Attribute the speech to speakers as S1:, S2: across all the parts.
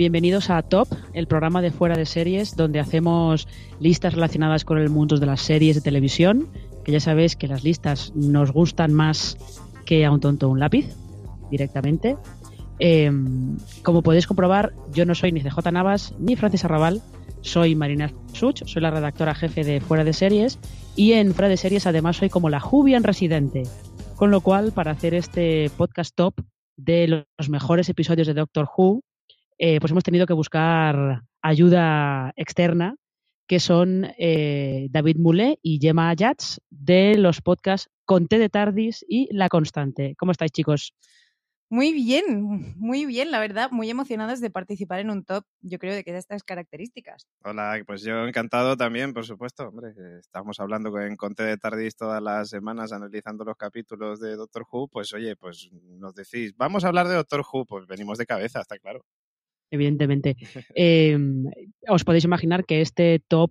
S1: Bienvenidos a Top, el programa de fuera de series, donde hacemos listas relacionadas con el mundo de las series de televisión, que ya sabéis que las listas nos gustan más que a un tonto un lápiz, directamente. Em, como podéis comprobar, yo no soy ni CJ Navas ni Francis Arrabal, soy Marina Such, soy la redactora jefe de Fuera de Series y en Fuera de Series además soy como la Jubian residente. Con lo cual, para hacer este podcast top de los mejores episodios de Doctor Who, eh, pues hemos tenido que buscar ayuda externa, que son eh, David Moulet y Gemma Ayats de los podcasts Conté de Tardis y La Constante. ¿Cómo estáis, chicos?
S2: Muy bien, muy bien, la verdad, muy emocionados de participar en un top, yo creo, de que de estas características.
S3: Hola, pues yo encantado también, por supuesto, hombre, estamos hablando con Conte de Tardis todas las semanas analizando los capítulos de Doctor Who, pues oye, pues nos decís, vamos a hablar de Doctor Who, pues venimos de cabeza, está claro
S1: evidentemente. Em, os podéis imaginar que este top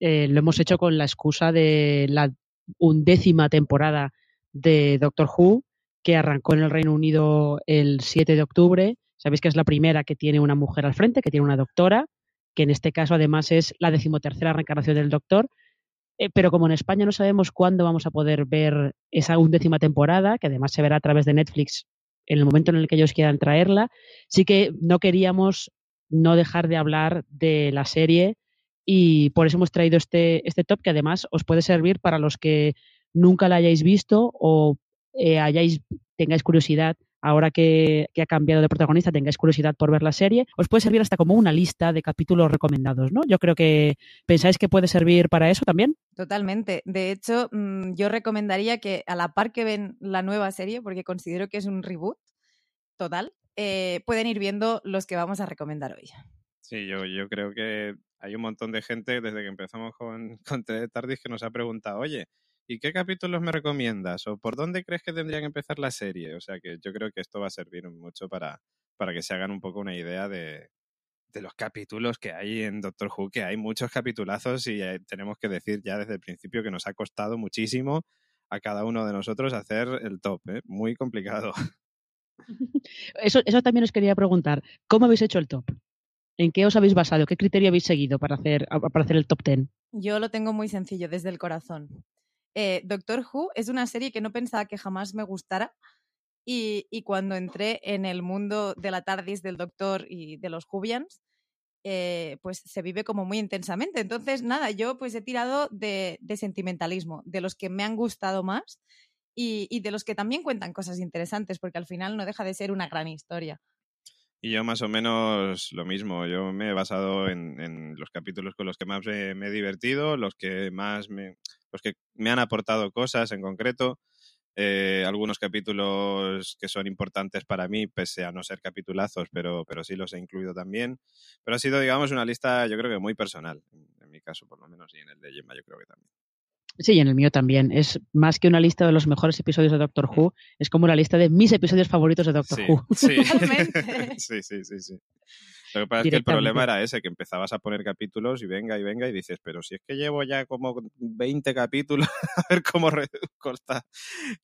S1: eh, lo hemos hecho con la excusa de la undécima temporada de Doctor Who, que arrancó en el Reino Unido el 7 de octubre. Sabéis que es la primera que tiene una mujer al frente, que tiene una doctora, que en este caso además es la decimotercera reencarnación del Doctor. Eh, pero como en España no sabemos cuándo vamos a poder ver esa undécima temporada, que además se verá a través de Netflix en el momento en el que ellos quieran traerla. Sí que no queríamos no dejar de hablar de la serie y por eso hemos traído este, este top que además os puede servir para los que nunca la hayáis visto o eh, hayáis, tengáis curiosidad ahora que, ha cambiado de protagonista, tengáis curiosidad por ver la serie, os puede servir hasta como una lista de capítulos recomendados, ¿no? Yo creo que pensáis que puede servir para eso también.
S2: Totalmente. De hecho, mm, yo recomendaría que a la par que ven la nueva serie, porque considero que es un reboot total, eh, pueden ir viendo los que vamos a recomendar hoy.
S3: Sí, yo, yo creo que hay un montón de gente desde que empezamos con, con Tardis que nos ha preguntado, oye, ¿y qué capítulos me recomiendas? ¿O por dónde crees que tendría que empezar la serie? O sea que yo creo que esto va a servir mucho para, para que se hagan un poco una idea de, de los capítulos que hay en Doctor Who, que hay muchos capitulazos y eh, tenemos que decir ya desde el principio que nos ha costado muchísimo a cada uno de nosotros hacer el top, ¿eh? muy complicado.
S1: Eso, eso también os quería preguntar, ¿cómo habéis hecho el top? ¿En qué os habéis basado? ¿Qué criterio habéis seguido para hacer, para hacer el top 10?
S2: Yo lo tengo muy sencillo, desde el corazón. Eh, Doctor Who es una serie que no pensaba que jamás me gustara. Y, cuando entré en el mundo de la TARDIS, del Doctor y de los Jubians, eh, pues se vive como muy intensamente. Entonces, nada, yo pues he tirado de, sentimentalismo, de los que me han gustado más y, de los que también cuentan cosas interesantes, porque al final no deja de ser una gran historia.
S3: Y yo más o menos lo mismo. Yo me he basado en, los capítulos con los que más me, he divertido, los que más me, los que me han aportado cosas en concreto. Eh, algunos capítulos que son importantes para mí, pese a no ser capitulazos, pero, pero sí los he incluido también. Pero ha sido, digamos, una lista, yo creo que muy personal, en mi caso por lo menos, y en el de Gemma yo creo que también.
S1: Sí, en el mío también. Es más que una lista de los mejores episodios de Doctor Who, es como la lista de mis episodios favoritos de Doctor Who.
S3: Sí. sí, sí, sí, sí. Lo que pasa es que el problema era ese, que empezabas a poner capítulos y venga y venga y dices, pero si es que llevo ya como 20 capítulos, a ver cómo reduzco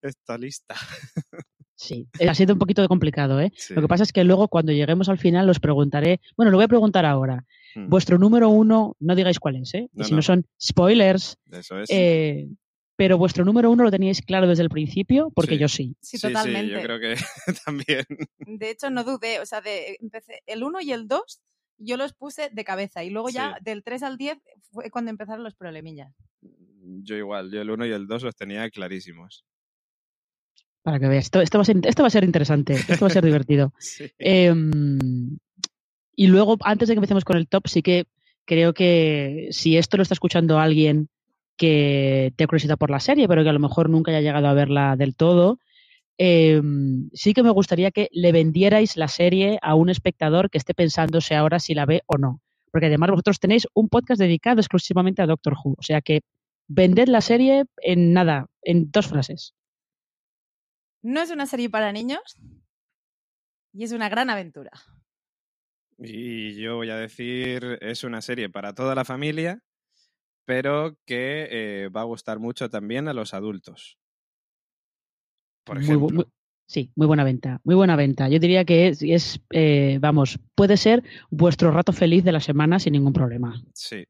S3: esta lista.
S1: Sí, ha sido un poquito complicado, ¿eh? Lo que pasa es que luego cuando lleguemos al final os preguntaré, bueno, lo voy a preguntar ahora. Hmm. Vuestro número uno, no digáis cuál es, ¿eh? si no. son spoilers.
S3: Eso es.
S1: Eh, pero vuestro número uno lo teníais claro desde el principio, porque
S3: Sí.
S1: yo sí.
S2: Sí,
S3: Sí,
S2: totalmente.
S3: yo creo que también.
S2: De hecho, no dudé. O sea, de, empecé, el 1 y el 2 yo los puse de cabeza. Y luego ya
S3: Sí.
S2: del 3 al 10 fue cuando empezaron los problemillas.
S3: Yo igual, yo el 1 y el 2 los tenía clarísimos.
S1: Para que veas. Esto, esto va, a ser, esto va a ser interesante, esto va a ser divertido.
S3: Sí.
S1: Em, y luego, antes de que empecemos con el top, sí que creo que si esto lo está escuchando alguien que te curiosidad por la serie, pero que a lo mejor nunca haya llegado a verla del todo, em, sí que me gustaría que le vendierais la serie a un espectador que esté pensándose ahora si la ve o no. Porque además vosotros tenéis un podcast dedicado exclusivamente a Doctor Who. O sea que vended la serie en nada, en dos frases.
S2: No es una serie para niños y es una gran aventura.
S3: Y yo voy a decir, es una serie para toda la familia, pero que eh, va a gustar mucho también a los adultos. Por
S1: Muy bu-
S3: ejemplo.
S1: muy- sí, muy buena venta, muy buena venta. Yo diría que es, es, eh, vamos, puede ser vuestro rato feliz de la semana sin ningún problema.
S3: Sí.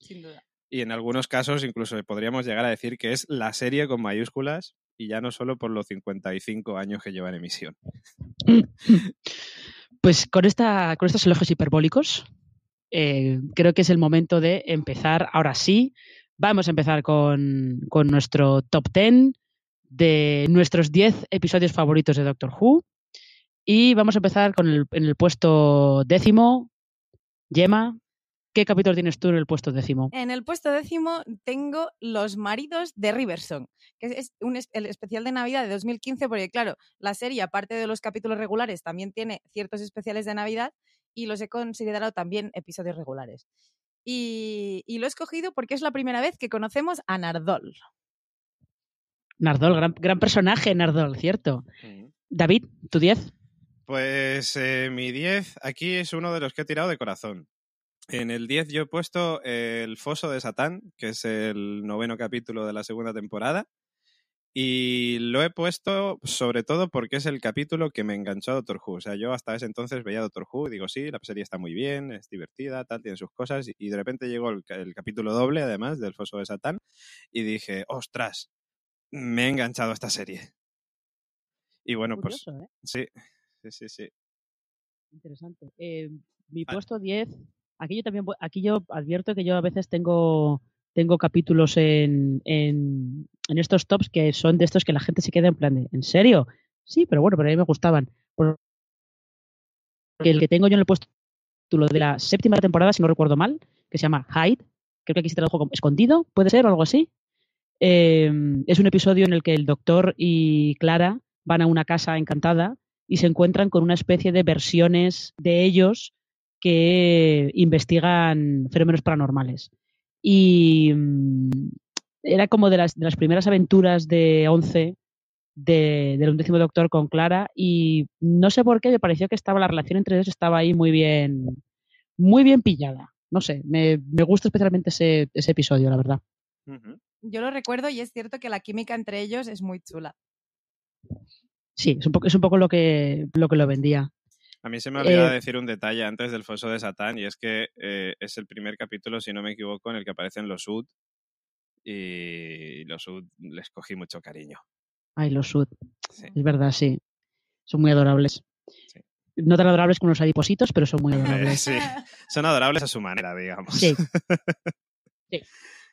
S2: Sin duda.
S3: Y en algunos casos incluso podríamos llegar a decir que es la serie con mayúsculas y ya no solo por los 55 años que lleva en emisión.
S1: Pues con, esta, con estos elogios hiperbólicos, eh, creo que es el momento de empezar. Ahora sí, vamos a empezar con, nuestro top 10 de nuestros 10 episodios favoritos de Doctor Who. Y vamos a empezar con el, en el puesto décimo. Gemma, ¿qué capítulo tienes tú en el puesto décimo?
S2: En el puesto décimo tengo Los maridos de Riverson, que es- el especial de Navidad de 2015, porque claro, la serie, aparte de los capítulos regulares, también tiene ciertos especiales de Navidad y los he considerado también episodios regulares. Y, y lo he escogido porque es la primera vez que conocemos a Nardol.
S1: Nardol, gran, gran personaje, Nardol, ¿cierto? David, ¿tu 10?
S3: Pues eh, mi 10 aquí es uno de los que he tirado de corazón. En el 10 yo he puesto el Foso de Satán, que es el noveno capítulo de la segunda temporada. Y lo he puesto sobre todo porque es el capítulo que me enganchó a Doctor Who. O sea, yo hasta ese entonces veía Doctor Who y digo, sí, la serie está muy bien, es divertida, tal, tiene sus cosas. Y de repente llegó el, ca- el capítulo doble, además, del Foso de Satán. Y dije, ostras, me he enganchado a esta serie. Y bueno, pues
S1: Curioso, ¿eh?
S3: sí, sí, sí, sí.
S1: Interesante. Eh, mi
S3: Ah.
S1: puesto 10, aquí yo también, aquí yo advierto que yo a veces tengo, tengo capítulos en, en, estos tops que son de estos que la gente se queda en plan de, ¿en serio? Sí, pero bueno, pero a mí me gustaban. El que tengo yo en el puesto de la séptima temporada, si no recuerdo mal, que se llama Hide, creo que aquí se tradujo como escondido, puede ser o algo así. Eh, es un episodio en el que el doctor y Clara van a una casa encantada y se encuentran con una especie de versiones de ellos que investigan fenómenos paranormales. Y mm, era como de las, de las primeras aventuras de Once de, del undécimo doctor con Clara y no sé por qué me pareció que estaba la relación entre ellos estaba ahí muy bien muy bien pillada. No sé, me, me gusta especialmente ese, ese episodio, la verdad.
S2: Yo lo recuerdo y es cierto que la química entre ellos es muy chula.
S1: Sí, es un poco, es un poco lo que lo que lo vendía.
S3: A mí se me ha olvidado
S1: Eh,
S3: decir un detalle antes del Foso de Satán y es que eh, es el primer capítulo, si no me equivoco, en el que aparecen los Sud y los Sud les cogí mucho cariño.
S1: Ay, los Sud.
S3: Sí.
S1: Es verdad, sí. Son muy adorables.
S3: Sí.
S1: No tan adorables como los adipositos, pero son muy
S3: Eh,
S1: adorables.
S3: sí, son adorables a su manera, digamos.
S1: Sí. Sí.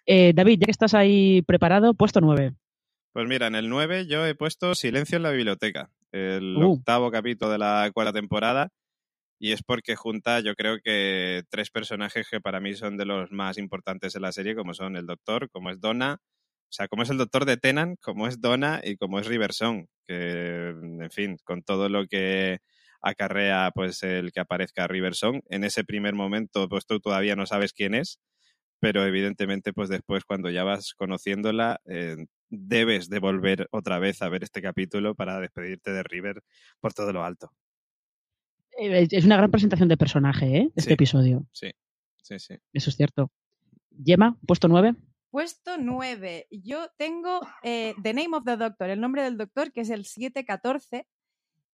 S1: Eh, David, ya que estás ahí preparado, puesto 9.
S3: Pues mira, en el 9 yo he puesto Silencio en la biblioteca, el
S1: Uh.
S3: octavo capítulo de la cuarta temporada, y es porque junta yo creo que tres personajes que para mí son de los más importantes de la serie, como son el Doctor, como es Donna, o sea, como es el Doctor de Tenan, como es Donna y como es Riverson, que, en fin, con todo lo que acarrea pues el que aparezca Riverson, en ese primer momento pues tú todavía no sabes quién es, pero evidentemente pues después cuando ya vas conociéndola eh, debes de volver otra vez a ver este capítulo para despedirte de River por todo lo alto.
S1: Eh, es una gran presentación de personaje, ¿eh? Este
S3: Sí.
S1: episodio.
S3: Sí, sí, sí.
S1: Eso es cierto. Yema, puesto 9.
S2: Puesto 9. Yo tengo eh, The Name of the Doctor, el nombre del doctor, que es el 714.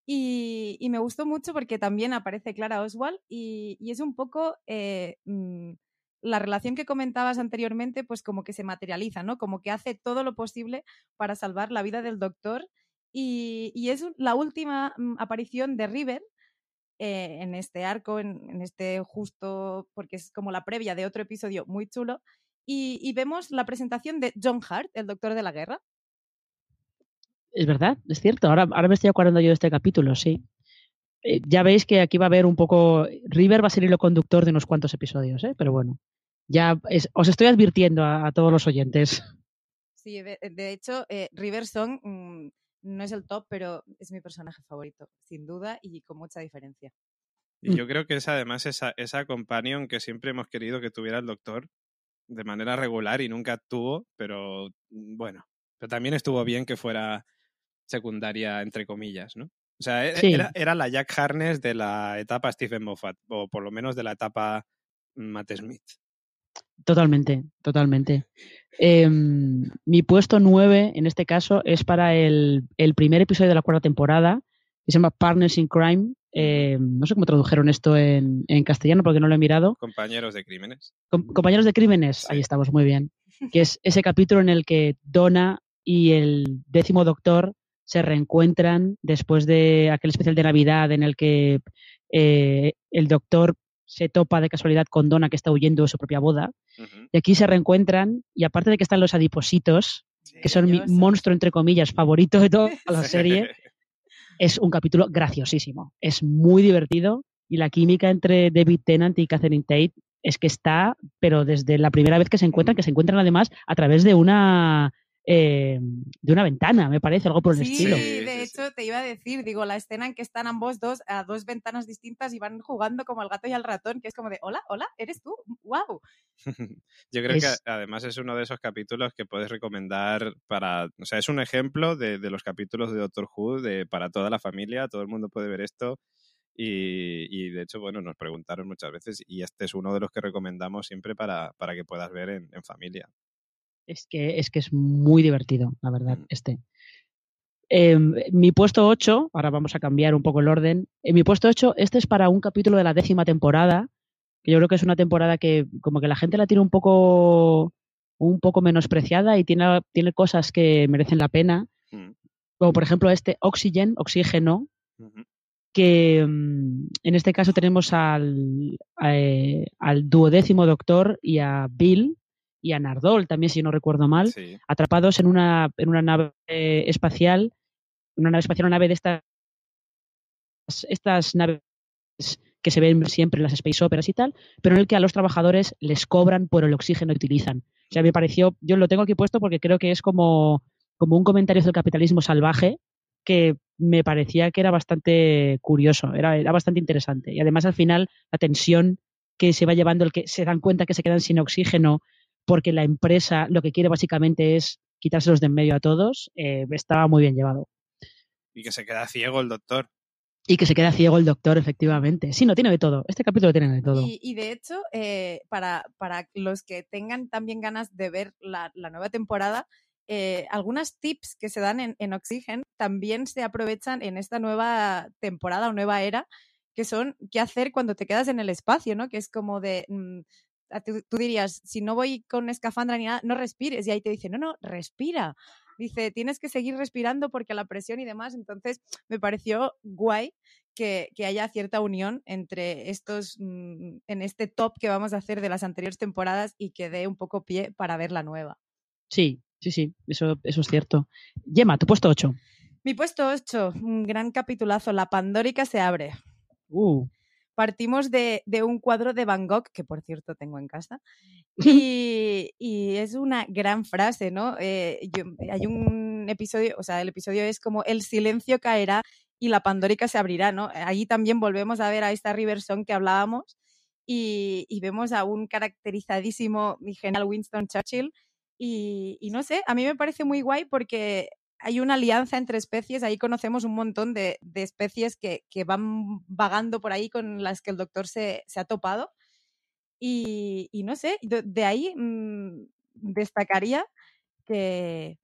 S2: Y, y me gustó mucho porque también aparece Clara Oswald y, y es un poco eh, mm, la relación que comentabas anteriormente, pues como que se materializa, ¿no? Como que hace todo lo posible para salvar la vida del doctor. Y, es la última mm, aparición de River eh, en este arco, en, este justo, porque es como la previa de otro episodio muy chulo. Y, y vemos la presentación de John Hart, el doctor de la guerra.
S1: Es verdad, es cierto. Ahora, ahora me estoy acordando yo de este capítulo, sí. Eh, ya veis que aquí va a haber un poco. River va a ser el conductor de unos cuantos episodios, ¿eh? pero bueno. Ya os estoy advirtiendo a, todos los oyentes.
S2: Sí, de, hecho, eh, River Song mm, no es el top, pero es mi personaje favorito, sin duda y con mucha diferencia.
S3: Y yo creo que es además esa, esa companion que siempre hemos querido que tuviera el doctor de manera regular y nunca tuvo, pero mm, bueno, pero también estuvo bien que fuera secundaria, entre comillas, ¿no? O sea, e, era, era, la Jack Harness de la etapa Stephen Moffat, o por lo menos de la etapa Matt Smith.
S1: Totalmente, totalmente. Em, mi puesto 9, en este caso, es para el, el, primer episodio de la cuarta temporada, que se llama Partners in Crime. Em, no sé cómo tradujeron esto en, en, castellano porque no lo he mirado.
S3: Compañeros de crímenes.
S1: compañeros de crímenes, ahí estamos, muy bien. Que es ese capítulo en el que Donna y el décimo doctor se reencuentran después de aquel especial de Navidad en el que eh, el doctor se topa de casualidad con Donna que está huyendo de su propia boda. Y aquí se reencuentran y aparte de que están los adipositos, que son mi monstruo entre comillas favorito de toda la serie, es un capítulo graciosísimo. Es muy divertido y la química entre David Tennant y Catherine Tate es que está, pero desde la primera vez que se encuentran, que se encuentran además a través de una eh, de una ventana, me parece, algo por el estilo.
S2: Sí, de hecho te iba a decir, digo, la escena en que están ambos dos a dos ventanas distintas y van jugando como el gato y el ratón, que es como de, hola, hola, eres tú, wow.
S3: Yo creo que además es uno de esos capítulos que puedes recomendar para, o sea, es un ejemplo de, los capítulos de Doctor Who de, para toda la familia, todo el mundo puede ver esto. Y, de hecho, bueno, nos preguntaron muchas veces y este es uno de los que recomendamos siempre para, para que puedas ver en familia.
S1: Es que, es que es muy divertido, la verdad, mm. este. Em, mi puesto 8, ahora vamos a cambiar un poco el orden. En mi puesto 8, este es para un capítulo de la décima temporada, que yo creo que es una temporada que como que la gente la tiene un poco un poco menospreciada y tiene, tiene cosas que merecen la pena. Mm. Como por ejemplo este Oxygen, Oxígeno, que mm, en este caso tenemos al, eh, al duodécimo doctor y a Bill, y a Nardol también, si no recuerdo mal, atrapados en una, en una nave espacial, una nave espacial, una nave de estas, estas naves que se ven siempre en las space operas y tal, pero en el que a los trabajadores les cobran por el oxígeno que utilizan. O sea, me pareció, yo lo tengo aquí puesto porque creo que es como, como un comentario del capitalismo salvaje que me parecía que era bastante curioso, era, era bastante interesante. Y además al final la tensión que se va llevando, el que se dan cuenta que se quedan sin oxígeno porque la empresa lo que quiere básicamente es quitárselos de en medio a todos, eh, estaba muy bien llevado.
S3: Y que se queda ciego el doctor.
S1: Y que se queda ciego el doctor, efectivamente. Sí, no, tiene de todo. Este capítulo tiene de todo.
S2: Y, de hecho, eh, para, para, los que tengan también ganas de ver la, nueva temporada, eh, algunas tips que se dan en, en Oxygen también se aprovechan en esta nueva temporada o nueva era, que son qué hacer cuando te quedas en el espacio, ¿no? Que es como de, mm, tú, dirías, si no voy con escafandra ni nada, no respires. Y ahí te dice, no, no, respira. Dice, tienes que seguir respirando porque la presión y demás. Entonces, me pareció guay que, haya cierta unión entre estos, mm, en este top que vamos a hacer de las anteriores temporadas y que dé un poco pie para ver la nueva.
S1: Sí, sí, sí, eso, eso es cierto. Yema, tu puesto 8.
S2: Mi puesto 8, un gran capitulazo, La Pandórica se abre.
S1: Uh
S2: partimos de, un cuadro de Van Gogh, que por cierto tengo en casa, y, es una gran frase, ¿no? Eh, hay un episodio, o sea, el episodio es como el silencio caerá y la pandórica se abrirá, ¿no? Ahí también volvemos a ver a esta Riverson que hablábamos y, vemos a un caracterizadísimo general Winston Churchill y, y, no sé, a mí me parece muy guay porque hay una alianza entre especies, ahí conocemos un montón de, especies que, van vagando por ahí con las que el doctor se, ha topado. Y, no sé, de, ahí mm, destacaría que,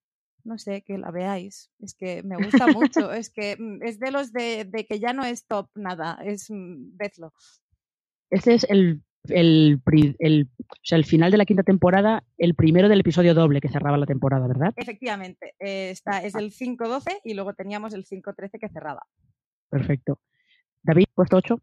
S2: no sé, que la veáis. Es que me gusta mucho. es que mm, es de los de, que ya no es top nada, es mm, vedlo.
S1: Este es el el, el, o sea, el final de la quinta temporada, el primero del episodio doble que cerraba la temporada, ¿verdad?
S2: Efectivamente, eh, está, es el 5-12 y luego teníamos el 5-13 que cerraba.
S1: Perfecto. David, puesto 8.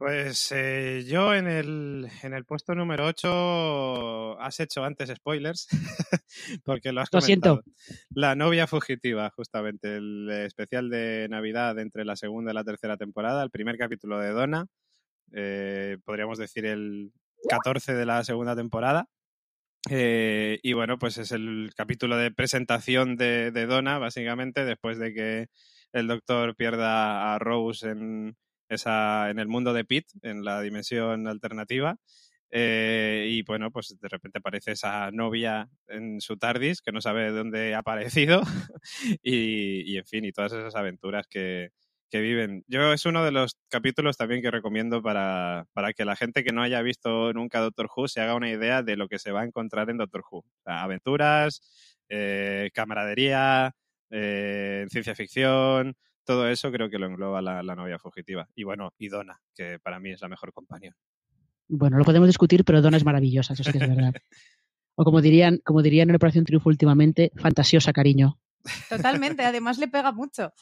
S3: Pues eh, yo en el, en el puesto número 8 has hecho antes spoilers, porque lo has
S1: Lo siento.
S3: La novia fugitiva, justamente, el especial de Navidad entre la segunda y la tercera temporada, el primer capítulo de Donna, eh, podríamos decir el 14 de la segunda temporada. Eh, y bueno, pues es el capítulo de presentación de, de Donna, básicamente, después de que el doctor pierda a Rose en, esa, en el mundo de Pete, en la dimensión alternativa. Eh, y bueno, pues de repente aparece esa novia en su TARDIS que no sabe de dónde ha aparecido y, y en fin, y todas esas aventuras que, que viven. Yo es uno de los capítulos también que recomiendo para, para que la gente que no haya visto nunca Doctor Who se haga una idea de lo que se va a encontrar en Doctor Who. O sea, aventuras, eh, camaradería, eh, ciencia ficción, todo eso creo que lo engloba la, la novia fugitiva. Y bueno, y Donna, que para mí es la mejor compañía.
S1: Bueno, lo podemos discutir, pero Donna es maravillosa, eso sí que es verdad. O como dirían, como dirían en Operación Triunfo últimamente, fantasiosa, cariño.
S2: Totalmente, además le pega mucho.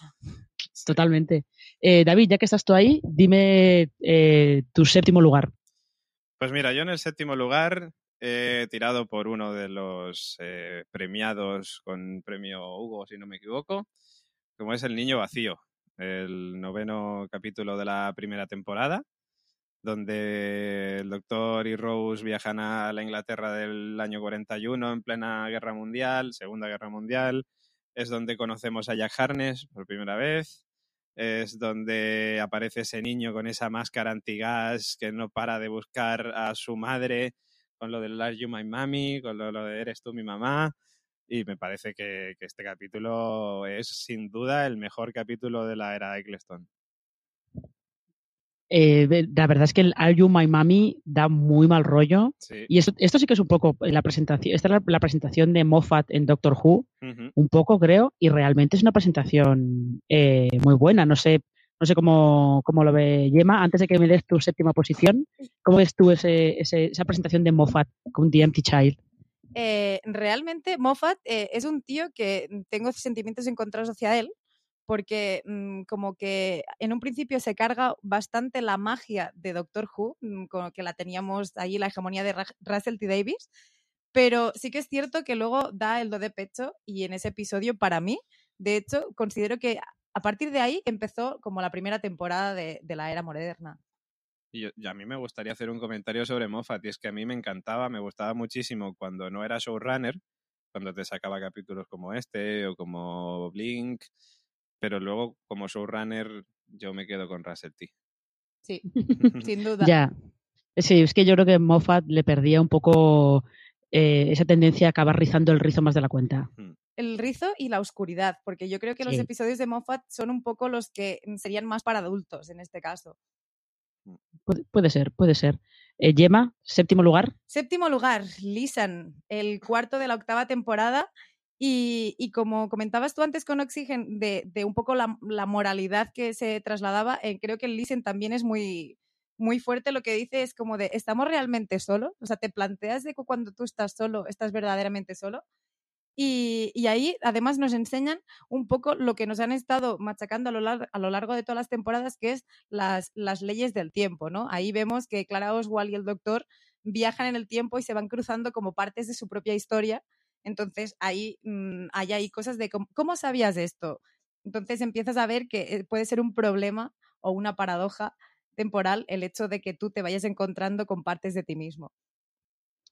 S1: Totalmente. Eh, David, ya que estás tú ahí, dime eh, tu séptimo lugar.
S3: Pues mira, yo en el séptimo lugar he tirado por uno de los eh, premiados con premio Hugo, si no me equivoco, como es El Niño Vacío, el noveno capítulo de la primera temporada, donde el doctor y Rose viajan a la Inglaterra del año 41 en plena guerra mundial, Segunda Guerra Mundial. Es donde conocemos a Jack Harness por primera vez. Es donde aparece ese niño con esa máscara antigas que no para de buscar a su madre con lo del Are You My Mommy, con lo, de Eres tú mi mamá. Y me parece que, que este capítulo es sin duda el mejor capítulo de la era Eccleston.
S1: Eh, la verdad es que el Are You My Mommy da muy mal rollo.
S3: Sí.
S1: Y esto, esto sí que es un poco la presentación. Esta es la, la presentación de Moffat en Doctor Who, un poco creo, y realmente es una presentación eh, muy buena. No sé, no sé cómo, cómo lo ve Yema. Antes de que me des tu séptima posición, ¿cómo ves tú ese, ese- esa presentación de Moffat con The Empty Child?
S2: Eh, realmente Moffat eh, es un tío que tengo sentimientos encontrados hacia él, porque mm, como que en un principio se carga bastante la magia de Doctor Who, mm, como que la teníamos ahí, la hegemonía de Russell T. Davis, pero sí que es cierto que luego da el do de pecho y en ese episodio para mí, de hecho, considero que a partir de ahí empezó como la primera temporada de, la era moderna.
S3: Y, y a mí me gustaría hacer un comentario sobre Moffat, y es que a mí me encantaba, me gustaba muchísimo cuando no era showrunner, cuando te sacaba capítulos como este o como Blink, pero luego como showrunner yo me quedo con Russell T.
S2: Sí, sin duda.
S1: Ya. Sí, es que yo creo que Moffat le perdía un poco eh, esa tendencia a acabar rizando el rizo más de la cuenta.
S2: el rizo y la oscuridad, porque yo creo que los episodios de Moffat son un poco los que mm, serían más para adultos en este caso.
S1: Puede, puede ser, puede ser. Eh, Yema, séptimo lugar.
S2: Séptimo lugar, Lisan, el cuarto de la octava temporada. Y, como comentabas tú antes con Oxygen, de, de un poco la, moralidad que se trasladaba, eh, creo que el Listen también es muy, muy fuerte. Lo que dice es como de, ¿estamos realmente solos? O sea, te planteas de cuando tú estás solo, estás verdaderamente solo. Y, y ahí además nos enseñan un poco lo que nos han estado machacando a lo, lar- a lo largo de todas las temporadas, que es las, las leyes del tiempo, ¿no? Ahí vemos que Clara Oswald y el doctor viajan en el tiempo y se van cruzando como partes de su propia historia. Entonces ahí mm, hay ahí cosas de cómo, ¿cómo sabías esto? Entonces empiezas a ver que eh, puede ser un problema o una paradoja temporal el hecho de que tú te vayas encontrando con partes de ti mismo.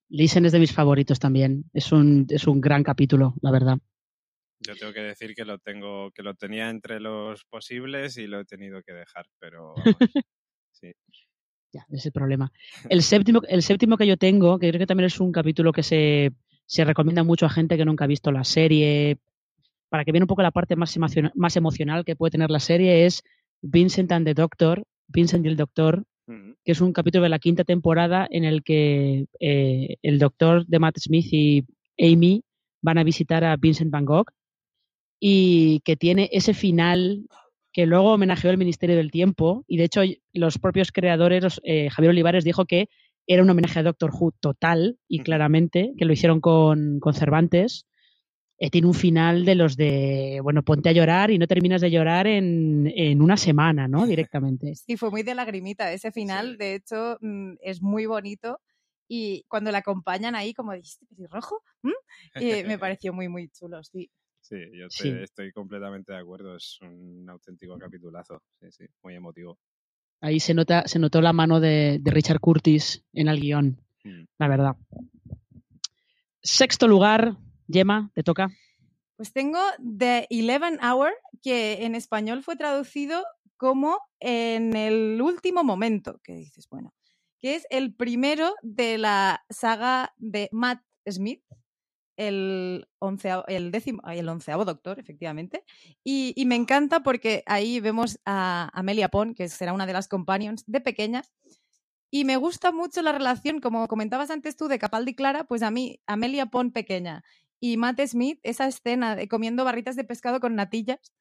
S1: Listen es de mis favoritos también. Es un, es un gran capítulo, la verdad.
S3: Yo tengo que decir que lo tengo, que lo tenía entre los posibles y lo he tenido que dejar, pero vamos, sí.
S1: Ya, es el problema. El séptimo, el séptimo que yo tengo, que creo que también es un capítulo que se, se recomienda mucho a gente que nunca ha visto la serie, para que vean un poco la parte más, emociona- más emocional que puede tener la serie, es Vincent and the Doctor, Vincent y el Doctor,
S3: Ujú.
S1: que es un capítulo de la quinta temporada en el que eh, el doctor de Matt Smith y Amy van a visitar a Vincent Van Gogh y que tiene ese final que luego homenajeó el Ministerio del Tiempo y de hecho los propios creadores, eh, Javier Olivares dijo que era un homenaje a Doctor Who total y claramente, que lo hicieron con, con Cervantes. Eh, tiene un final de los de, bueno, ponte a llorar y no terminas de llorar en, en una semana, ¿no? Directamente.
S2: Sí, fue muy de lagrimita ese final, de hecho mm, es muy bonito y cuando le acompañan ahí como dijiste, rojo, ¿Mm? me pareció muy, muy chulo, sí.
S3: Sí, yo estoy completamente de acuerdo, es un auténtico capitulazo, sí, sí, muy emotivo.
S1: Ahí se nota, se notó la mano de, Richard Curtis en el guion, mm. la verdad. Sexto lugar, Gemma, te toca.
S2: Pues tengo The Eleven Hour, que en español fue traducido como en el último momento, que dices, bueno, que es el primero de la saga de Matt Smith, el, onceavo, el, décimo, el onceavo doctor, efectivamente. Y, y, me encanta porque ahí vemos a Amelia Pond, que será una de las companions de pequeña. Y me gusta mucho la relación, como comentabas antes tú, de Capaldi Clara, pues a mí, Amelia Pond pequeña y Matt Smith, esa escena de comiendo barritas de pescado con natillas,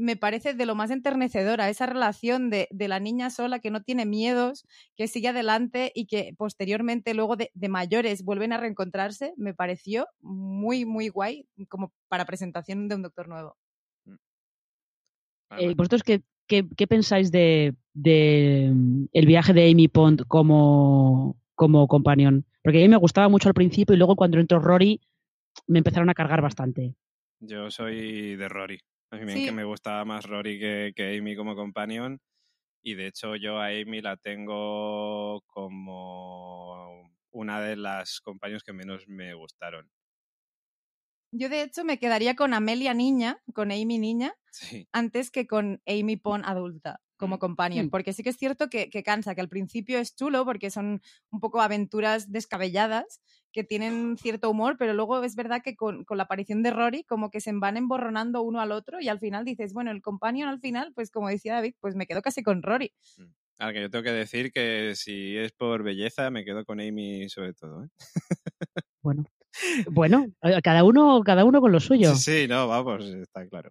S2: me parece de lo más enternecedora, esa relación de, la niña sola que no tiene miedos, que sigue adelante y que posteriormente, luego de, mayores, vuelven a reencontrarse, me pareció muy, muy guay como para presentación de un doctor nuevo. Mm.
S1: Eh, ¿Vosotros qué, qué, pensáis de, mm, el viaje de Amy Pond como, como companion? Porque a mí me gustaba mucho al principio y luego cuando entró Rory me empezaron a cargar bastante.
S3: Yo soy de Rory. A mí que me gustaba más Rory que, Amy como companion. Y de hecho yo a Amy la tengo como una de las compañeros que menos me gustaron.
S2: Yo de hecho me quedaría con Amelia niña, con Amy niña, antes que con Amy Pond adulta como mm. companion, mm. porque sí que es cierto que, cansa, que al principio es chulo porque son un poco aventuras descabelladas que tienen cierto humor, pero luego es verdad que con, la aparición de Rory como que se van emborronando uno al otro y al final dices, bueno, el companion al final, pues como decía David, pues me quedo casi con Rory.
S3: Mm. Al que yo tengo que decir que si es por belleza, me quedo con Amy sobre todo. ¿eh?
S1: Bueno, bueno, cada uno, cada uno con lo suyo.
S3: Sí, no, vamos, está claro.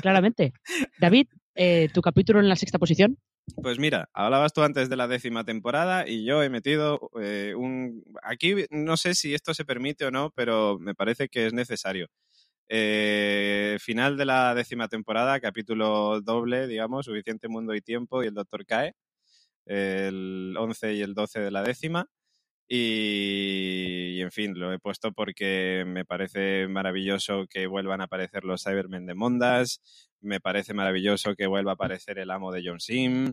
S1: Claramente. David, eh, ¿tu capítulo en la sexta posición?
S3: Pues mira, hablabas tú antes de la décima temporada y yo he metido eh, un... Aquí no sé si esto se permite o no, pero me parece que es necesario. Eh, final de la décima temporada, capítulo doble, digamos, Suficiente Mundo y Tiempo y el Doctor cae, el 11 y el 12 de la décima. Y, en fin, lo he puesto porque me parece maravilloso que vuelvan a aparecer los Cybermen de Mondas, me parece maravilloso que vuelva a aparecer el amo de John Sim,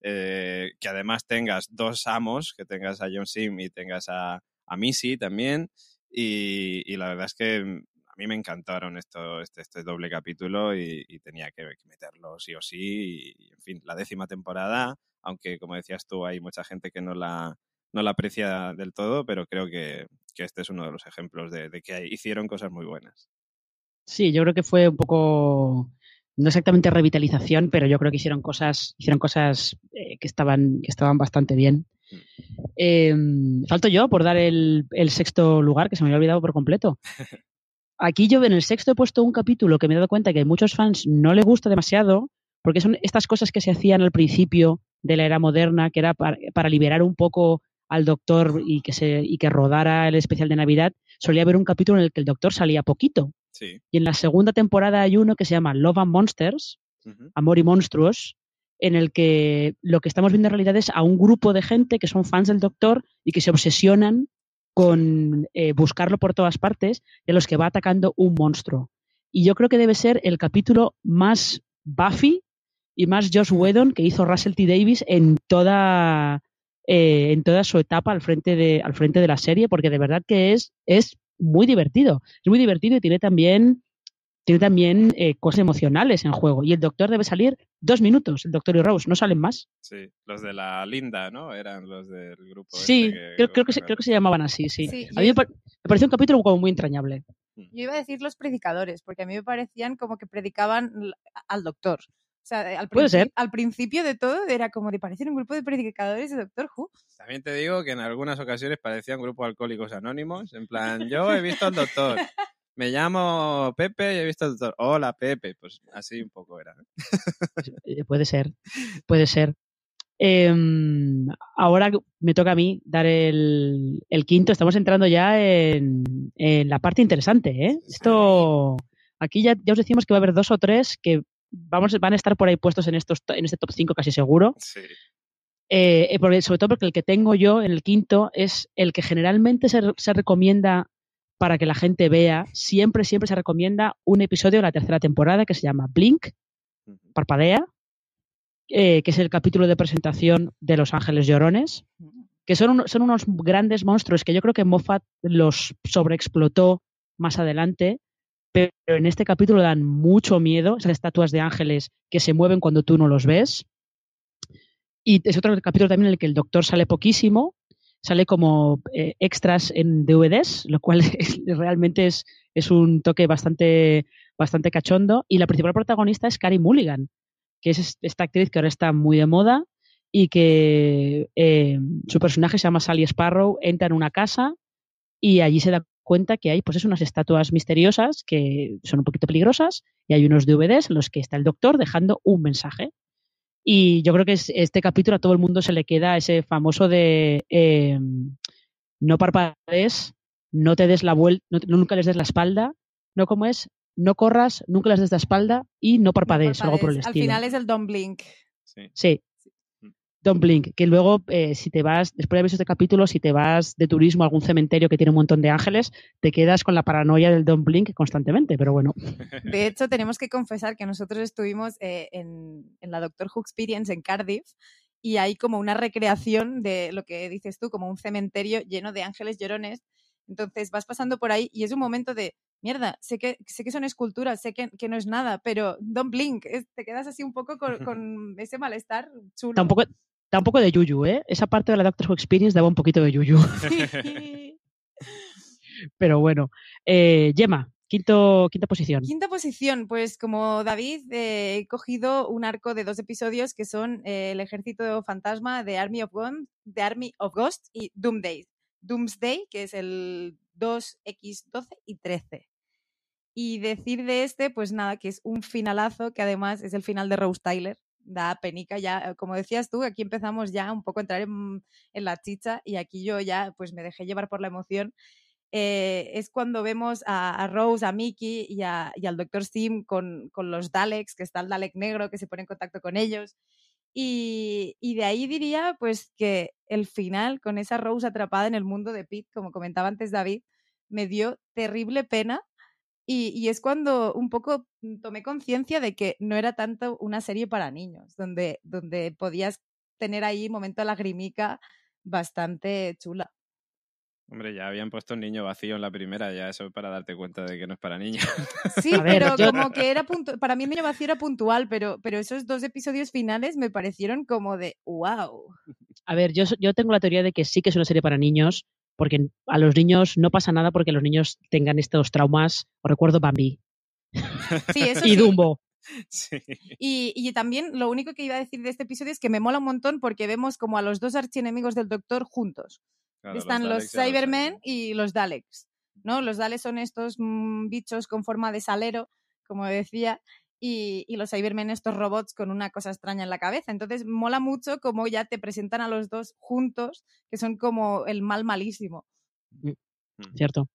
S3: eh, que además tengas dos amos, que tengas a John Sim y tengas a, a Missy también. Y, la verdad es que a mí me encantaron esto, este, este doble capítulo y, tenía que, meterlo sí o sí. Y, en fin, la décima temporada, aunque como decías tú, hay mucha gente que no la, no la aprecia del todo, pero creo que, este es uno de los ejemplos de, que hicieron cosas muy buenas.
S1: Sí, yo creo que fue un poco, no exactamente revitalización, pero yo creo que hicieron cosas, hicieron cosas eh, que, estaban, que estaban bastante bien. Em, falto yo por dar el, sexto lugar, que se me había olvidado por completo. Aquí yo en el sexto he puesto un capítulo que me he dado cuenta que a muchos fans no le gusta demasiado, porque son estas cosas que se hacían al principio de la era moderna, que era para liberar un poco al doctor y que, se, y que rodara el especial de Navidad, solía haber un capítulo en el que el doctor salía poquito. Y en la segunda temporada hay uno que se llama Love and Monsters, Amor y Monstruos, en el que lo que estamos viendo en realidad es a un grupo de gente que son fans del doctor y que se obsesionan con eh, buscarlo por todas partes y a los que va atacando un monstruo. Y yo creo que debe ser el capítulo más Buffy y más Josh Whedon que hizo Russell T. Davis en toda eh, en toda su etapa al frente, de, al frente de la serie, porque de verdad que es, es muy divertido. Es muy divertido y tiene también, tiene también eh, cosas emocionales en juego. Y el doctor debe salir dos minutos, el doctor y Rose, no salen más.
S3: Sí, los de la Linda, ¿no? Eran los del grupo.
S1: Sí, este creo, que se, creo que se llamaban así, sí. a mí me, pareció un capítulo como muy entrañable.
S2: Mm. Yo iba a decir los predicadores, porque a mí me parecían como que predicaban al doctor. O sea, al, al principio de todo era como de parecer un grupo de predicadores de Doctor Who.
S3: También te digo que en algunas ocasiones parecían grupos alcohólicos anónimos, en plan, yo he visto al doctor. me llamo Pepe y he visto al doctor. Hola, Pepe. Pues así un poco era.
S1: Eh, puede ser, puede ser. Em, ahora me toca a mí dar el, el quinto. Estamos entrando ya en, en la parte interesante. ¿eh? Esto, aquí ya, ya os decimos que va a haber dos o tres que vamos, van a estar por ahí puestos en, estos, en este top 5 casi seguro.
S3: Sí.
S1: Eh, eh, porque- sobre todo porque el que tengo yo, en el quinto, es el que generalmente se, se recomienda para que la gente vea. Siempre, siempre se recomienda un episodio de la tercera temporada que se llama Blink. Parpadea, eh, que es el capítulo de presentación de Los Ángeles Llorones, que son, uno- son unos grandes monstruos que yo creo que Moffat los sobreexplotó más adelante, pero en este capítulo dan mucho miedo, esas estatuas de ángeles que se mueven cuando tú no los ves. Y es otro capítulo también en el que el doctor sale poquísimo, sale como eh, extras en DVDs, lo cual realmente es, es un toque bastante, bastante cachondo. Y la principal protagonista es Carey Mulligan, que es est- esta actriz que ahora está muy de moda y que eh, su personaje se llama Sally Sparrow, entra en una casa y allí se da cuenta que hay pues es unas estatuas misteriosas que son un poquito peligrosas y hay unos DVDs en los que está el doctor dejando un mensaje. Y yo creo que es- este capítulo a todo el mundo se le queda ese famoso de eh, no parpadees, no te des la vuelta, nunca les des la espalda, no como es, no corras, nunca les des la espalda y no parpadees, algo por el
S2: Parpadees. Al
S1: estilo.
S2: final es el Don't Blink.
S3: Sí.
S1: Sí. Don't blink. Que luego, eh, si te vas, después de haber visto este capítulo, si te vas de turismo a algún cementerio que tiene un montón de ángeles, te quedas con la paranoia del Don't blink constantemente. Pero bueno,
S2: De hecho, tenemos que confesar que nosotros estuvimos eh, en, en la Doctor Who Experience en Cardiff y hay como una recreación de lo que dices tú, como un cementerio lleno de ángeles llorones. Entonces vas pasando por ahí y es un momento de, mierda, sé que, sé que son esculturas, sé que, que no es nada, pero don't blink, es- te quedas así un poco con, con ese malestar chulo.
S1: tampoco, tampoco de Yuyu, ¿eh? Esa parte de la Doctor Who Experience daba un poquito de Yuyu. Pero bueno. Eh, Gemma, quinto, quinta posición.
S2: Quinta posición, pues como David, eh, he cogido un arco de dos episodios que son eh, El Ejército Fantasma de Army of, Ghost, de Army of Ghosts y Doomsday. Doomsday, que es el 2X12 y 13. Y decir de este, pues nada, que es un finalazo, que además es el final de Rose Tyler. Da penica ya, eh, como decías tú, aquí empezamos ya un poco a entrar en, la chicha y aquí yo ya pues me dejé llevar por la emoción eh, es cuando vemos a, Rose, a Mickey y, al Dr. Sim con, con los Daleks, que está el Dalek negro que se pone en contacto con ellos. Y, y de ahí diría pues que el final, con esa Rose atrapada en el mundo de Pete, como comentaba antes David, me dio terrible pena. Y, y es cuando un poco tomé conciencia de que no era tanto una serie para niños, donde, donde podías tener ahí momento de lagrimica bastante chula.
S3: Hombre, ya habían puesto un niño vacío en la primera, ya eso para darte cuenta de que no es para niños.
S2: Sí,
S1: ver,
S2: pero
S1: yo-
S2: como que era puntu- para mí el niño vacío era puntual, pero, pero esos dos episodios finales me parecieron como de wow.
S1: A ver, yo, yo tengo la teoría de que sí que es una serie para niños, porque a los niños no pasa nada porque los niños tengan estos traumas. Os recuerdo Bambi
S2: Sí, eso
S1: y
S2: sí.
S1: Dumbo.
S3: Sí.
S2: Y, y también lo único que iba a decir de este episodio es que me mola un montón porque vemos como a los dos archienemigos del Doctor juntos.
S3: Claro,
S2: Están los, Cybermen. y los Daleks. ¿no? Los Daleks son estos mm, bichos con forma de salero, como decía, y, y los Cybermen estos robots con una cosa extraña en la cabeza. Entonces mola mucho como ya te presentan a los dos juntos, que son como el mal malísimo.
S3: Mm.
S1: ¿Cierto?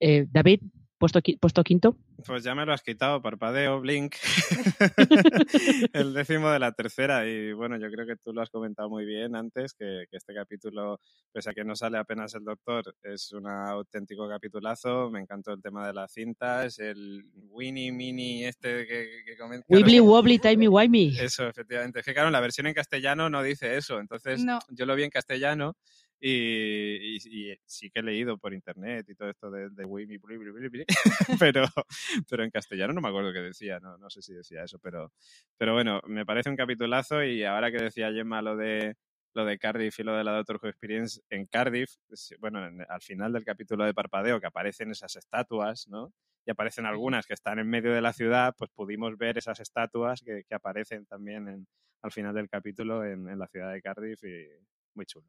S1: Eh, David, puesto, qui- puesto quinto.
S3: Pues ya me lo has quitado, parpadeo, blink. el décimo de la tercera. Y bueno, yo creo que tú lo has comentado muy bien antes, que, que este capítulo, pese a que no sale apenas el doctor, es un auténtico capitulazo. Me encantó el tema de las cintas, el Winnie Mini este que, que comenta.
S1: Wibbly wobbly, timey wimey.
S3: Eso, efectivamente. Es que claro, la versión en castellano no dice eso. Entonces,
S2: No.
S3: yo lo vi en castellano y, y- y sí que he leído por internet y todo esto de, de pero, pero en castellano no me acuerdo qué decía, no, no sé si decía eso, pero, pero bueno, me parece un capitulazo y ahora que decía Gemma lo de lo de Cardiff y lo de la Doctor Who Experience en Cardiff, bueno, en- al final del capítulo de Parpadeo que aparecen esas estatuas, ¿no? Y aparecen algunas que están en medio de la ciudad, pues pudimos ver esas estatuas que, que aparecen también en, al final del capítulo en, en la ciudad de Cardiff y muy chulo.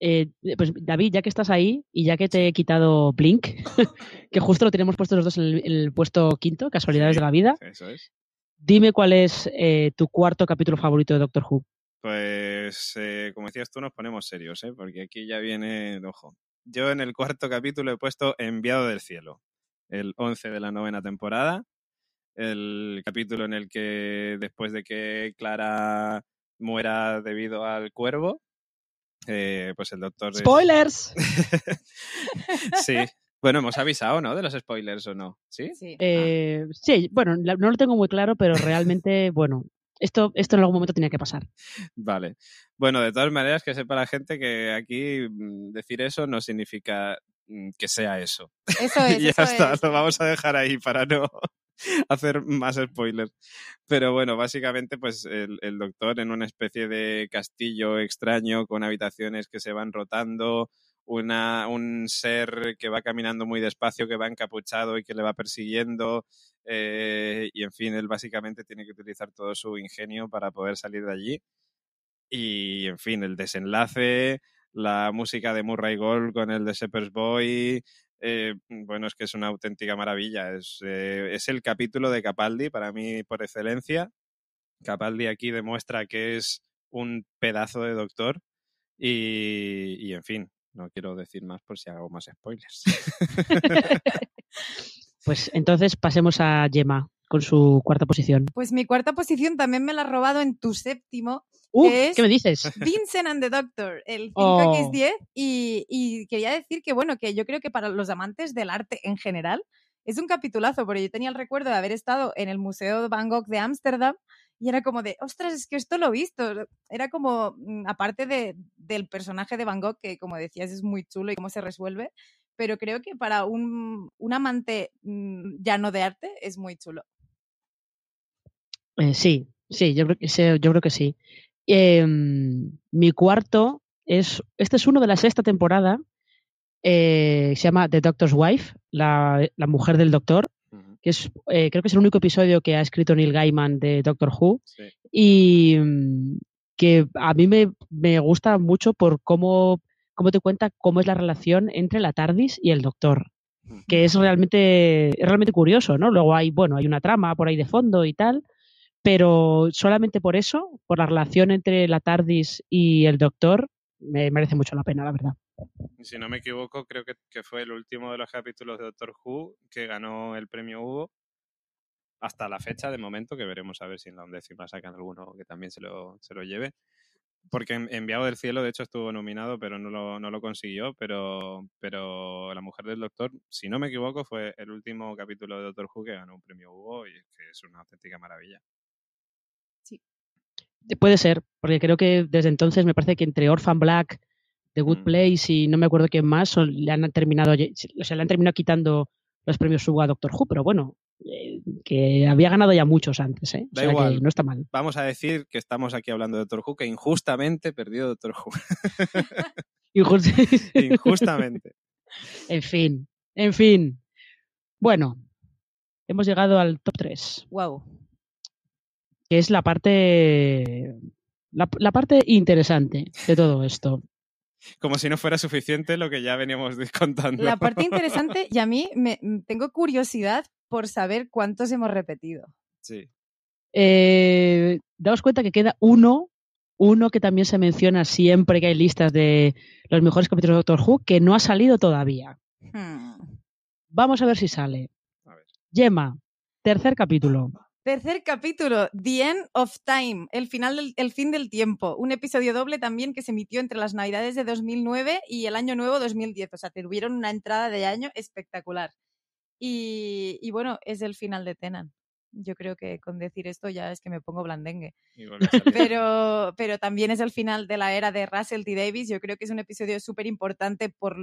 S1: Eh, pues David, ya que estás ahí y ya que te he quitado Blink, que justo lo tenemos puesto los dos en el, en el puesto quinto, casualidades
S3: Sí.
S1: de la vida,
S3: Eso es.
S1: dime cuál es eh, tu cuarto capítulo favorito de Doctor Who.
S3: Pues, eh, como decías tú, nos ponemos serios, ¿eh? Porque aquí ya viene, ojo. Yo en el cuarto capítulo he puesto Enviado del Cielo, el 11 de la novena temporada, el capítulo en el que después de que Clara muera debido al cuervo, eh, pues el doctor...
S1: ¡Spoilers!
S3: sí. Bueno, hemos avisado, ¿no? De los spoilers o no. ¿Sí?
S2: Sí.
S1: Eh, sí, bueno, no lo tengo muy claro, pero realmente, bueno, esto, esto en algún momento tenía que pasar.
S3: Vale. Bueno, de todas maneras, que sepa la gente que aquí mm, decir eso no significa mm, que sea eso.
S2: Eso es,
S3: y ya
S2: eso
S3: está,
S2: es.
S3: lo vamos a dejar ahí para no hacer más spoilers. Pero bueno, básicamente, pues el, doctor en una especie de castillo extraño con habitaciones que se van rotando, una, un ser que va caminando muy despacio, que va encapuchado y que le va persiguiendo. eh, y en fin, él básicamente tiene que utilizar todo su ingenio para poder salir de allí. Y en fin, el desenlace, la música de Murray Gold con el de Shepherd's Boy, eh, bueno, es que es una auténtica maravilla. Es, eh, es el capítulo de Capaldi, para mí, por excelencia. Capaldi aquí demuestra que es un pedazo de doctor. Y, y, en fin, no quiero decir más por si hago más spoilers.
S1: Pues entonces pasemos a Gemma con su cuarta posición.
S2: Pues mi cuarta posición también me la has robado en tu séptimo,
S1: Uh,
S2: ¿Qué
S1: me dices?
S2: Vincent and the Doctor, el
S1: Oh.
S2: 5X10. Y, y quería decir que, bueno, que yo creo que para los amantes del arte en general es un capitulazo, porque yo tenía el recuerdo de haber estado en el Museo de Van Gogh de Ámsterdam y era como de, ostras, es que esto lo he visto. Era como, mm, aparte de, del personaje de Van Gogh, que como decías es muy chulo y cómo se resuelve, pero creo que para un, un amante mm, llano de arte es muy chulo.
S1: Eh, sí, sí, yo creo que, sí, yo creo que sí. Eh, mi cuarto es, este es uno de la sexta temporada, eh, se llama The Doctor's Wife, la, la mujer del doctor, que es, eh, creo que es el único episodio que ha escrito Neil Gaiman de Doctor Who
S3: sí.
S1: y mm, que a mí me, me gusta mucho por cómo, cómo te cuenta cómo es la relación entre la TARDIS y el doctor que es realmente, es realmente curioso, ¿no? Luego hay, bueno, hay una trama por ahí de fondo y tal, pero solamente por eso, por la relación entre la TARDIS y el Doctor, me merece mucho la pena, la verdad.
S3: Si no me equivoco, creo que, fue el último de los capítulos de Doctor Who que ganó el premio Hugo. Hasta la fecha, de momento, que veremos a ver si en la undécima sacan alguno que también se lo, se lo lleve. Porque en- Enviado del Cielo, de hecho, estuvo nominado, pero no lo, no lo consiguió. Pero, pero La Mujer del Doctor, si no me equivoco, fue el último capítulo de Doctor Who que ganó un premio Hugo y es que es una auténtica maravilla.
S1: Puede ser, porque creo que desde entonces me parece que entre Orphan Black, The Good
S3: Mm.
S1: Place y no me acuerdo quién más, son- le han terminado, o sea, le han terminado quitando los premios Hugo a Doctor Who, pero bueno, eh, que había ganado ya muchos antes, ¿eh? O
S3: Da
S1: sea que
S3: igual.
S1: no está mal.
S3: Vamos a decir que estamos aquí hablando de Doctor Who, que injustamente perdió Doctor Who.
S1: Y justo-
S3: injustamente.
S1: En fin, en fin. Bueno, hemos llegado al top 3,
S2: Wow.
S1: Que es la parte la, la parte interesante de todo esto.
S3: Como si no fuera suficiente lo que ya veníamos contando.
S2: La parte interesante, y a mí me, tengo curiosidad por saber cuántos hemos repetido.
S3: Sí.
S1: Eh, daos cuenta que queda uno, uno que también se menciona siempre que hay listas de los mejores capítulos de Doctor Who, que no ha salido todavía.
S2: Hmm.
S1: Vamos a ver si sale.
S3: A ver.
S1: Gemma, tercer capítulo.
S2: Tercer capítulo, The End of Time, el, final del, el fin del tiempo. Un episodio doble también que se emitió entre las navidades de 2009 y el año nuevo 2010. O sea, tuvieron una entrada de año espectacular. Y, y bueno, es el final de Tenan. Yo creo que con decir esto ya es que me pongo blandengue. Pero, pero también es el final de la era de Russell T. Davis. Yo creo que es un episodio súper importante por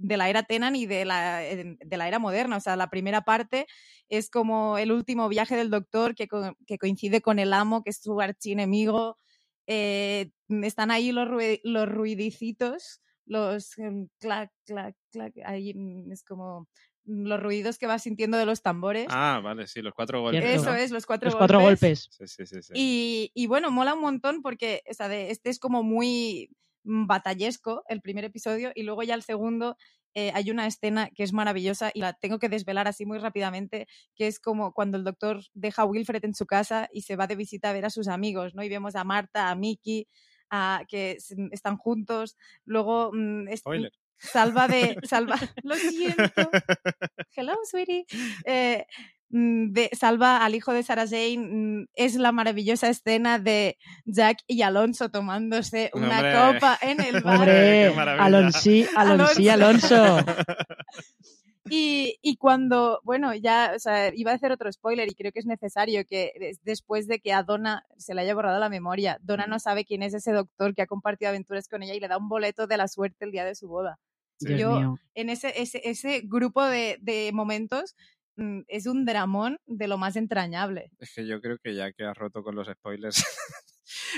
S2: de la era Tenan y de la, de la era moderna. O sea, la primera parte es como el último viaje del doctor que, co que coincide con el amo, que es su archienemigo. Eh, están ahí los, los ruidicitos, los um, clac, clac, clac. Ahí es como los ruidos que vas sintiendo de los tambores.
S3: Ah, vale, sí, los cuatro golpes.
S2: Eso
S3: ¿no?
S2: es, los cuatro
S1: Los
S2: golpes.
S1: cuatro golpes.
S3: Sí, sí, sí. sí.
S2: Y, y bueno, mola un montón porque o sea, de, este es como muy mm, batallesco, el primer episodio, y luego ya el segundo eh, hay una escena que es maravillosa y la tengo que desvelar así muy rápidamente, que es como cuando el doctor deja a Wilfred en su casa y se va de visita a ver a sus amigos, ¿no? Y vemos a Marta, a Mickey, a, que s- están juntos. Luego mm, salva de... Salva, lo siento. Hello, sweetie. Eh, mm, de- salva al hijo de Sarah Jane. mm, Es la maravillosa escena de Jack y Alonso tomándose una
S3: Hombre.
S2: copa en el bar.
S1: Hombre. Alonsí, Alonsí, Alonso.
S2: Y, y cuando, bueno, ya, o sea, iba a hacer otro spoiler y creo que es necesario que des- después de que a Donna se le haya borrado la memoria, Donna no sabe quién es ese doctor que ha compartido aventuras con ella y le da un boleto de la suerte el día de su boda.
S3: Sí.
S1: Dios
S2: Yo-
S1: mío.
S2: En ese, ese, ese grupo de, de momentos mm, es un dramón de lo más entrañable.
S3: Es que yo creo que ya que has roto con los spoilers,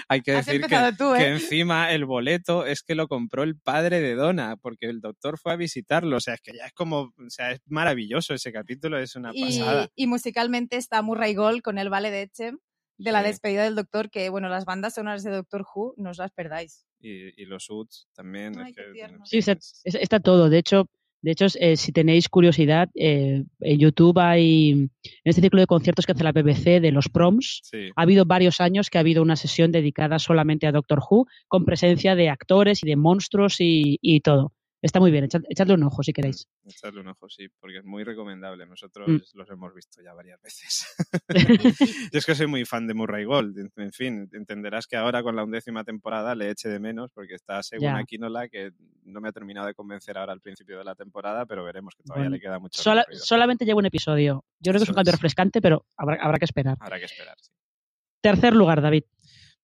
S3: hay que
S2: Has
S3: decir que,
S2: ¿eh?
S3: encima el boleto es que lo compró el padre de Donna, porque el doctor fue a visitarlo. O sea, es que ya es como, o sea, es maravilloso ese capítulo, es una
S2: Y,
S3: pasada.
S2: y musicalmente está Murray Gold con el Vale de Etchem de la despedida del doctor, que bueno, las bandas sonoras de Doctor Who no os las perdáis.
S3: Y, y los Uts también.
S2: Ay,
S3: es que,
S1: Sí,
S3: fin,
S1: se-
S3: es-
S1: es- está todo. De hecho, de hecho eh, si tenéis curiosidad, eh, en YouTube hay, en este ciclo de conciertos que hace la BBC de los proms,
S3: sí.
S1: ha habido varios años que ha habido una sesión dedicada solamente a Doctor Who, con presencia de actores y de monstruos y, y todo. Está muy bien, echad- echadle un ojo si queréis.
S3: Echarle un ojo, sí, porque es muy recomendable. Nosotros
S1: Mm.
S3: los hemos visto ya varias veces. Yo es que soy muy fan de Murray Gold. en- fin, entenderás que ahora con la undécima temporada le eche de menos porque está según
S1: Ya.
S3: Aquinola que no me ha terminado de convencer ahora al principio de la temporada, pero veremos que todavía
S1: Bueno,
S3: le queda mucho
S1: Sola- solamente lleva un episodio. Yo creo que es un cambio
S3: es.
S1: refrescante, pero habrá, habrá que esperar.
S3: Habrá que esperar. sí.
S1: Tercer lugar, David.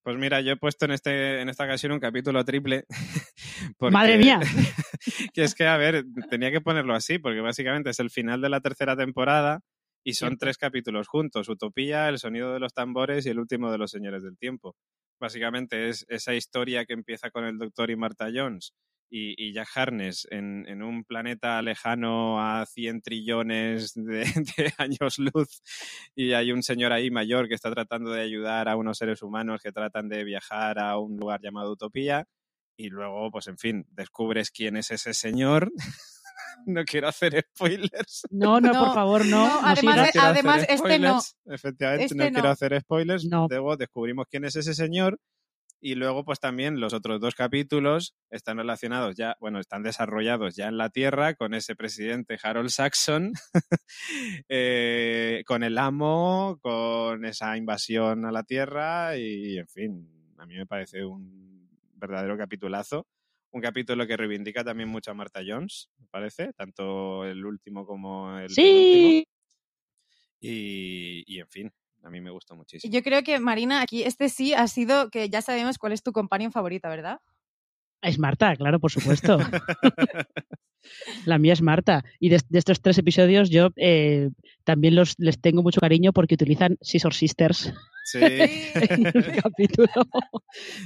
S3: Pues mira, yo he puesto en, este, en esta ocasión un capítulo triple. porque-
S1: ¡Madre mía!
S3: que es que, a ver, tenía que ponerlo así, porque básicamente es el final de la tercera temporada y son tres capítulos juntos: Utopía, El sonido de los tambores y el último de los señores del tiempo. Básicamente es esa historia que empieza con el doctor y Marta Jones y, y Jack Harness en, en un planeta lejano a 100 trillones de, de años luz y hay un señor ahí mayor que está tratando de ayudar a unos seres humanos que tratan de viajar a un lugar llamado Utopía y luego, pues en fin, descubres quién es ese señor. no quiero hacer spoilers.
S1: No, no,
S2: No,
S1: por favor, no.
S2: además además, este no.
S3: Efectivamente,
S2: Este
S3: no, quiero hacer spoilers.
S1: No.
S3: Luego descubrimos quién es ese señor. Y luego, pues también los otros dos capítulos están relacionados ya, bueno, están desarrollados ya en la Tierra con ese presidente Harold Saxon, eh, con el amo, con esa invasión a la Tierra y, en fin, a mí me parece un verdadero capitulazo. Un capítulo que reivindica también mucho a Marta Jones, me parece, tanto el último como el.
S1: Sí,
S3: Y, y, en fin, a mí me gustó muchísimo.
S2: Yo creo que, Marina, aquí este sí ha sido que ya sabemos cuál es tu companion favorita, ¿verdad?
S1: es Marta, claro, por supuesto. La mía es Marta. Y de, de estos tres episodios yo eh, también los, les tengo mucho cariño porque utilizan Scissor Sisters
S3: Sí.
S1: en el capítulo.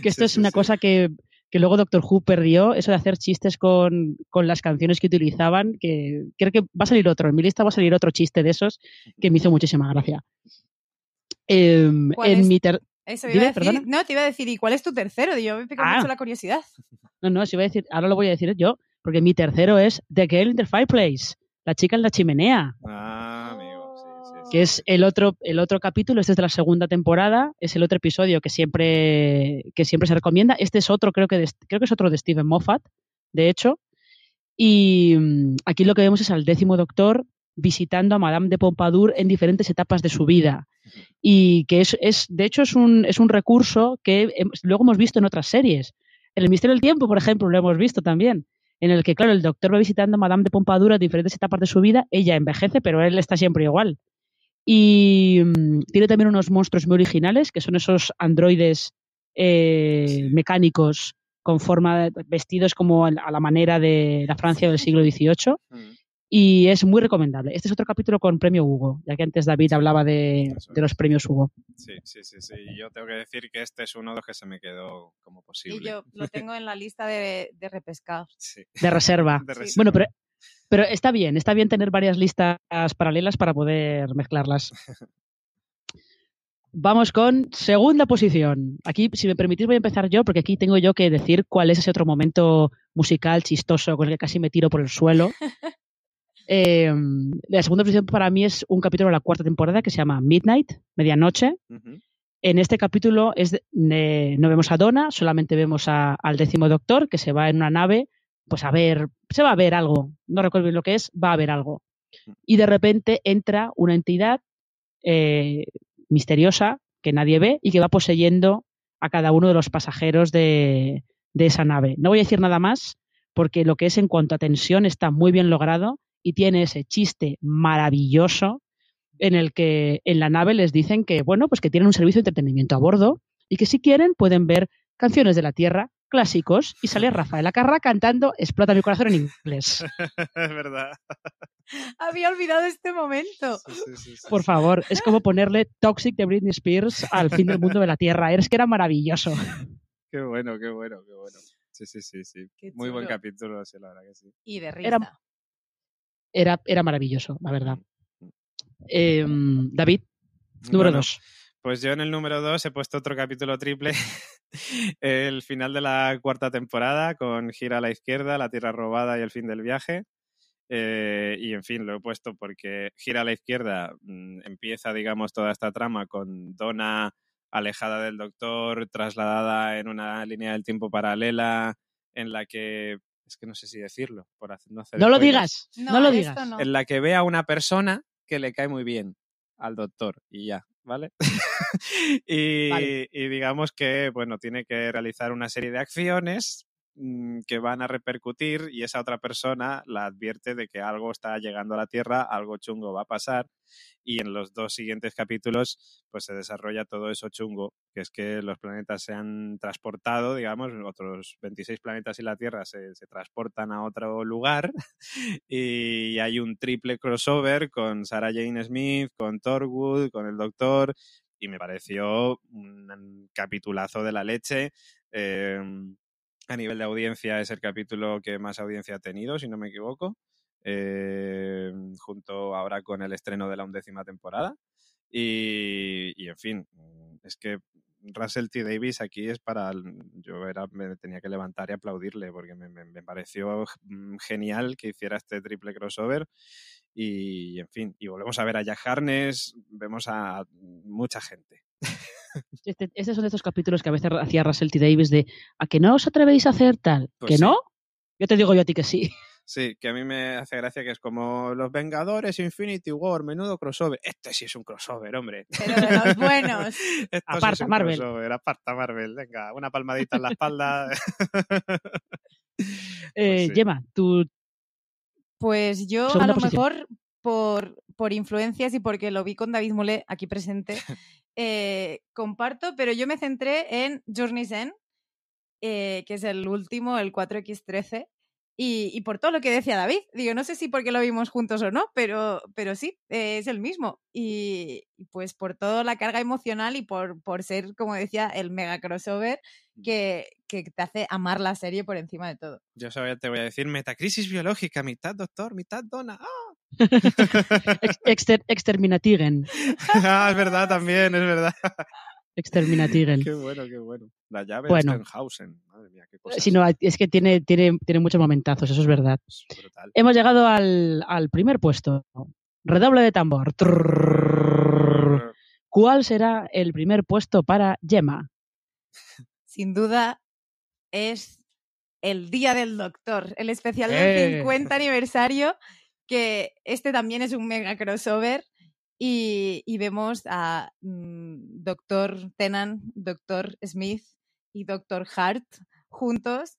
S1: Que esto
S3: Sí,
S1: es
S3: sí,
S1: una
S3: sí.
S1: cosa que, que luego Doctor Who perdió, eso de hacer chistes con, con las canciones que utilizaban, que creo que va a salir otro, en mi lista va a salir otro chiste de esos que me hizo muchísima gracia.
S2: ¿Cuál
S1: en
S2: es?
S1: mi ter-
S2: Eso
S1: Dime,
S2: iba a decir. No, te iba a decir, ¿y cuál es tu tercero? Yo me pica
S1: Ah.
S2: mucho la curiosidad.
S1: No, no, si iba a decir, ahora lo voy a decir yo, porque mi tercero es The Girl in the Fireplace, la chica en la chimenea,
S3: Ah, amigo, sí, sí, sí.
S1: que es el otro, el otro capítulo, este es de la segunda temporada, es el otro episodio que siempre, que siempre se recomienda. Este es otro, creo que, de- creo que es otro de Steven Moffat, de hecho. Y mm, aquí lo que vemos es al décimo doctor visitando a Madame de Pompadour en diferentes etapas de su vida. Y que es, es de hecho, es un, es un recurso que luego hemos visto en otras series. En El Misterio del Tiempo, por ejemplo, lo hemos visto también. En el que, claro, el doctor va visitando a Madame de Pompadour en diferentes etapas de su vida. Ella envejece, pero él está siempre igual. Y mm, tiene también unos monstruos muy originales, que son esos androides eh,
S3: Sí.
S1: mecánicos con forma, vestidos como a la a manera de la Francia del siglo XVIII. Y es muy recomendable. Este es otro capítulo con premio Hugo, ya que antes David hablaba de, de los premios Hugo.
S3: Sí, sí, sí, sí. Y Yo tengo que decir que este es uno de los que se me quedó como
S2: Y
S3: posible.
S2: yo lo tengo en la lista de, de repescar.
S3: Sí.
S1: De reserva.
S3: De
S2: Sí.
S3: reserva.
S1: Bueno, pero, pero está bien, está bien tener varias listas paralelas para poder mezclarlas. Vamos con segunda posición. Aquí, si me permitís, voy a empezar yo, porque aquí tengo yo que decir cuál es ese otro momento musical chistoso con el que casi me tiro por el suelo. Eh, la segunda posición para mí es un capítulo de la cuarta temporada que se llama Midnight, Medianoche. En este capítulo es de- no vemos a Donna, solamente vemos a- al décimo doctor que se va en una nave, pues a ver, se va a ver algo, no recuerdo bien lo que es, va a ver algo. Y de repente entra una entidad eh, misteriosa que nadie ve y que va poseyendo a cada uno de los pasajeros de, de esa nave. No voy a decir nada más porque lo que es en cuanto a tensión está muy bien logrado y tiene ese chiste maravilloso en el que en la nave les dicen que, bueno, pues que tienen un servicio de entretenimiento a bordo y que si quieren pueden ver canciones de la Tierra, clásicos, y sale Rafael Acarra cantando Explota mi corazón en inglés.
S3: es verdad.
S2: Había olvidado este momento.
S3: Sí, sí, sí, sí,
S1: Por favor, es como ponerle Toxic de Britney Spears al fin del mundo de la Tierra. Es que era maravilloso.
S3: Qué bueno, qué bueno, qué bueno. Sí, sí, sí, sí. Muy buen capítulo, sí, la verdad que sí.
S2: Y de risa.
S1: Era- Era, era maravilloso, la verdad. Eh, David, número
S3: Bueno,
S1: dos.
S3: Pues yo en el número 2 he puesto otro capítulo triple, el final de la cuarta temporada con Gira a la izquierda, La Tierra robada y el fin del viaje. Eh, y en fin, lo he puesto porque Gira a la izquierda mm, empieza, digamos, toda esta trama con Donna alejada del doctor, trasladada en una línea del tiempo paralela en la que, es que no sé si decirlo, por hacer, no hacer
S1: No lo digas, no, lo digas.
S2: no.
S3: en la que ve a una persona que le cae muy bien al doctor y ya, ¿vale? y,
S1: Vale.
S3: y digamos que, bueno, tiene que realizar una serie de acciones que van a repercutir y esa otra persona la advierte de que algo está llegando a la Tierra, algo chungo va a pasar y en los dos siguientes capítulos pues se desarrolla todo eso chungo, que es que los planetas se han transportado, digamos, otros 26 planetas y la Tierra se, transportan a otro lugar y hay un triple crossover con Sarah Jane Smith, con Thorwood, con el Doctor y me pareció un capitulazo de la leche. Eh, a nivel de audiencia es el capítulo que más audiencia ha tenido, si no me equivoco, eh, junto ahora con el estreno de la undécima temporada. Y, y, en fin, es que Russell T. Davis aquí es para. Yo era, me tenía que levantar y aplaudirle porque me pareció mm, genial que hiciera este triple crossover. Y en fin, y volvemos a ver a Jack Harness, vemos a mucha gente.
S1: Este, este son de estos capítulos que a veces hacía Russell T. Davis de ¿a que no os atrevéis a hacer tal?
S3: Pues
S1: ¿Que
S3: sí.
S1: no? Yo te digo yo a ti que sí.
S3: Sí, que a mí me hace gracia que es como Los Vengadores, Infinity War, menudo crossover. Este sí es un crossover, hombre.
S2: Pero de los buenos.
S3: Sí
S1: Aparta,
S3: es un
S1: Marvel.
S3: crossover, aparta Marvel. Venga, una palmadita en la espalda.
S1: Eh,
S3: sí.
S1: Gemma, tú
S2: Pues yo a lo
S1: posición.
S2: mejor por, por influencias y porque lo vi con David Mulé aquí presente, eh, comparto, pero yo me centré en Journey's End, eh, que es el último, el 4X13. Y, y por todo lo que decía David, digo, no sé si porque lo vimos juntos o no, pero, pero sí, eh, es el mismo. Y, y pues por toda la carga emocional y por, por ser, como decía, el mega crossover que, que te hace amar la serie por encima de todo.
S3: Yo sabía, te voy a decir metacrisis biológica, mitad doctor, mitad dona. ¡Ah!
S1: ex- exter- exterminatigen.
S3: Ah, es verdad también, es verdad.
S1: Exterminatigen.
S3: Qué bueno, qué bueno. La llave
S1: Bueno.
S3: de Stenhausen. Madre mía, qué cosa.
S1: Si no, es que tiene, tiene, tiene muchos momentazos, eso es verdad.
S3: brutal.
S1: Hemos llegado al, al primer puesto. Redoble de tambor. ¿Cuál será el primer puesto para Gemma?
S2: sin duda es el Día del Doctor, el especial del
S1: ¡Eh!
S2: 50 aniversario, que este también es un mega crossover. Y, vemos a mm, Doctor Tennant, Doctor Smith y Doctor Hart juntos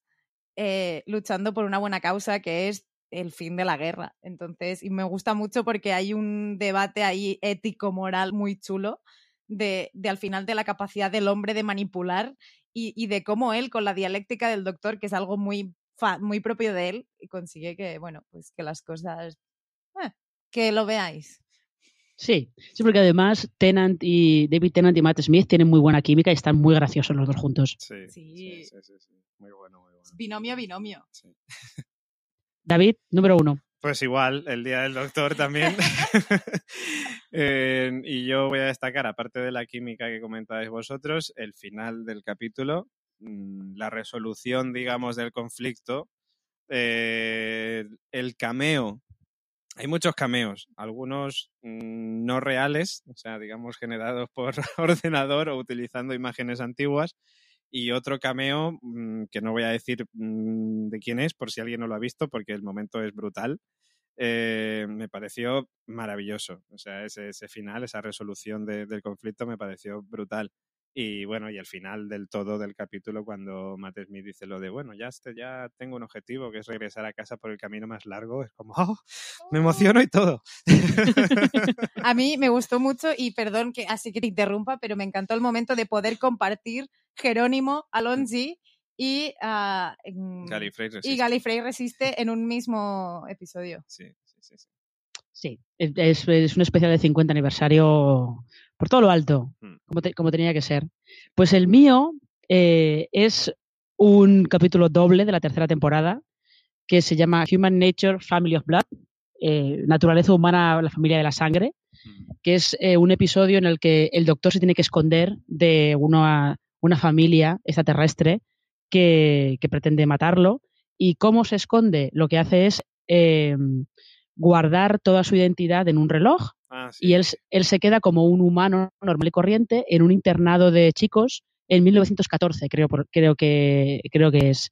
S2: eh, luchando por una buena causa que es el fin de la guerra. Entonces, y me gusta mucho porque hay un debate ahí ético-moral muy chulo de, al final de la capacidad del hombre de manipular y, y de cómo él, con la dialéctica del doctor, que es algo muy, fa- muy propio de él, consigue que, bueno, pues que las cosas. eh, que lo veáis.
S1: Sí, sí, porque además Tennant y David Tennant y Matt Smith tienen muy buena química y están muy graciosos los dos juntos.
S3: Sí,
S2: Sí.
S3: sí, sí, sí, sí. Muy bueno, muy bueno.
S2: Binomio, binomio.
S3: Sí.
S1: David, número uno.
S3: Pues igual, el Día del Doctor también. Eh, y yo voy a destacar, aparte de la química que comentáis vosotros, el final del capítulo, mm, la resolución, digamos, del conflicto, eh, el cameo. Hay muchos cameos, algunos mm, no reales, o sea, digamos, generados por ordenador o utilizando imágenes antiguas, y otro cameo mm, que no voy a decir mm, de quién es por si alguien no lo ha visto porque el momento es brutal. Eh, me pareció maravilloso. O sea, ese, final, esa resolución de- del conflicto me pareció brutal. Y bueno, y el final del todo del capítulo cuando Matt Smith dice lo de, bueno, ya, este, ya tengo un objetivo que es regresar a casa por el camino más largo, es como, ¡oh! me emociono y todo.
S2: A mí me gustó mucho y perdón que así que te interrumpa, pero me encantó el momento de poder compartir Jerónimo, Alonzi y, en-
S3: Gallifrey
S2: y
S3: resiste.
S2: Gallifrey Resiste en un mismo episodio.
S3: Sí, sí, sí, sí.
S1: Sí, es, es un especial de 50 aniversario por todo lo alto,
S3: Mm.
S1: como, te- como tenía que ser. Pues el mío eh, es un capítulo doble de la tercera temporada que se llama Human Nature, Family of Blood, eh, Naturaleza Humana, la familia de la sangre,
S3: Mm.
S1: que es eh, un episodio en el que el doctor se tiene que esconder de una, una familia extraterrestre que, que pretende matarlo. ¿Y cómo se esconde? Lo que hace es guardar toda su identidad en un reloj
S3: Ah, sí.
S1: y él, se queda como un humano normal y corriente en un internado de chicos en 1914, creo, creo, que, creo que es.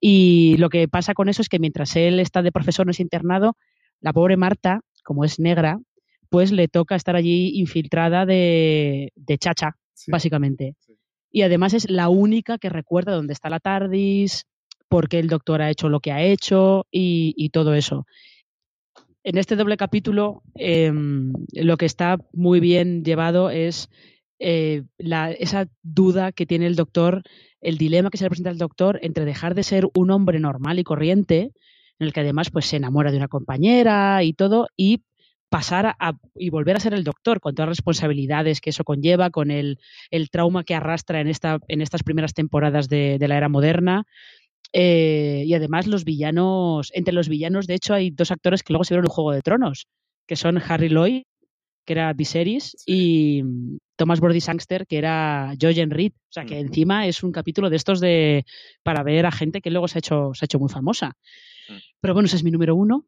S1: Y lo que pasa con eso es que mientras él está de profesor en ese internado, la pobre Marta, como es negra, pues le toca estar allí infiltrada de, de chacha,
S3: Sí.
S1: básicamente.
S3: Sí.
S1: Y además es la única que recuerda dónde está la TARDIS, por qué el doctor ha hecho lo que ha hecho y, y todo eso. En este doble capítulo, em, lo que está muy bien llevado es eh, la- esa duda que tiene el doctor, el dilema que se le presenta al doctor entre dejar de ser un hombre normal y corriente, en el que además pues, se enamora de una compañera y todo, y pasar a, y volver a ser el doctor con todas las responsabilidades que eso conlleva, con el, trauma que arrastra en, esta, en estas primeras temporadas de la era moderna. Eh, y además los villanos, entre los villanos, de hecho, hay dos actores que luego se vieron en Juego de Tronos, que son Harry Lloyd, que era Viserys, y mm, Thomas Brody Sangster, que era Jojen Reed. O sea, que
S3: Mm.
S1: encima es un capítulo de estos de para ver a gente que luego se ha hecho, se ha hecho muy famosa.
S3: Mm.
S1: Pero bueno, ese es mi número uno.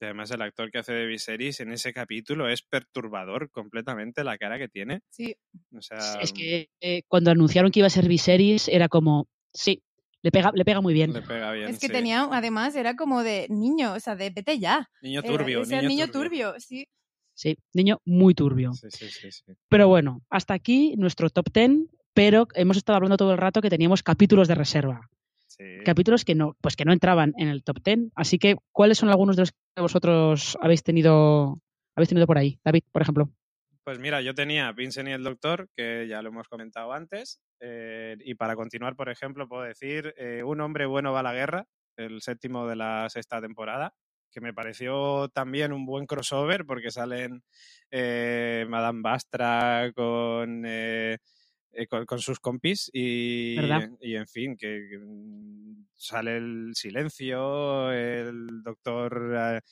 S3: Y además el actor que hace de Viserys en ese capítulo es perturbador completamente la cara que tiene.
S2: Sí,
S3: O sea,
S1: es que eh, cuando anunciaron que iba a ser Viserys, era como, sí, le pega, le pega muy bien.
S3: le pega bien.
S2: es que
S3: sí.
S2: tenía, además, era como de niño, o sea, de vete ya.
S3: Niño
S2: Era-
S3: turbio,
S2: ese
S3: niño,
S2: niño
S3: turbio.
S2: turbio, sí.
S1: Sí, niño muy turbio.
S3: Sí, sí, sí, sí.
S1: Pero bueno, hasta aquí nuestro top 10, pero hemos estado hablando todo el rato que teníamos capítulos de reserva.
S3: Sí.
S1: Capítulos que no, pues que no entraban en el top 10. Así que, ¿cuáles son algunos de los que vosotros habéis tenido, habéis tenido por ahí? David, por ejemplo.
S3: Pues mira, yo tenía Vincent y el Doctor, que ya lo hemos comentado antes. eh, y para continuar, por ejemplo, puedo decir eh, Un hombre bueno va a la guerra, el séptimo de la sexta temporada, que me pareció también un buen crossover porque salen eh, Madame Bastra con, con, con sus compis y, y en fin, que, que, mm, sale el silencio, el doctor...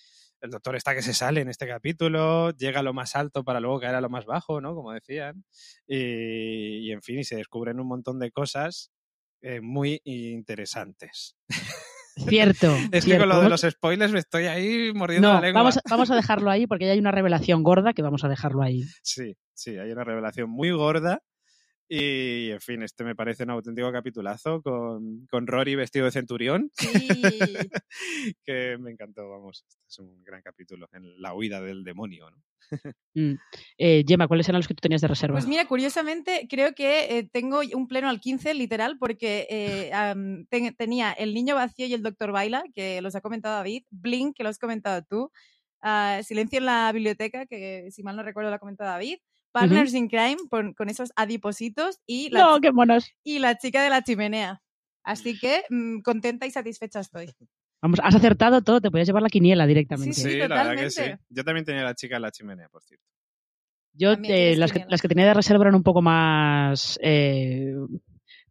S3: el doctor está que se sale en este capítulo, llega a lo más alto para luego caer a lo más bajo, ¿no? Como decían. Y, y, en fin, y se descubren un montón de cosas eh, muy interesantes.
S1: Cierto.
S3: Es que con lo de los spoilers me estoy ahí mordiendo
S1: no,
S3: la lengua.
S1: vamos, vamos a dejarlo ahí porque ya hay una revelación gorda que vamos a dejarlo ahí.
S3: Sí, sí, hay una revelación muy gorda. Y, en fin, este me parece un auténtico capitulazo con, con Rory vestido de centurión,
S2: Sí.
S3: que me encantó, vamos. Este es un gran capítulo en la huida del demonio, ¿no?
S1: Mm. Eh, Gemma, ¿cuáles eran los que tú tenías de reserva?
S2: Pues mira, curiosamente, creo que eh, tengo un pleno al 15, literal, porque eh, ten- tenía El Niño Vacío y El Doctor Baila, que los ha comentado David, Blink, que lo has comentado tú, ah, Silencio en la Biblioteca, que si mal no recuerdo lo ha comentado David, Partners in Crime, con, con esos adipositos, y la,
S1: no,
S2: chi-
S1: qué monos.
S2: y la chica de la chimenea. Así que mm, contenta y satisfecha estoy.
S1: Vamos, has acertado todo, te podías llevar la quiniela directamente.
S2: Sí,
S3: Sí, la verdad que sí.
S2: totalmente.
S3: Yo también tenía la chica en la chimenea, por cierto.
S1: Yo eh, las, que, las que tenía de reserva eran un poco más eh,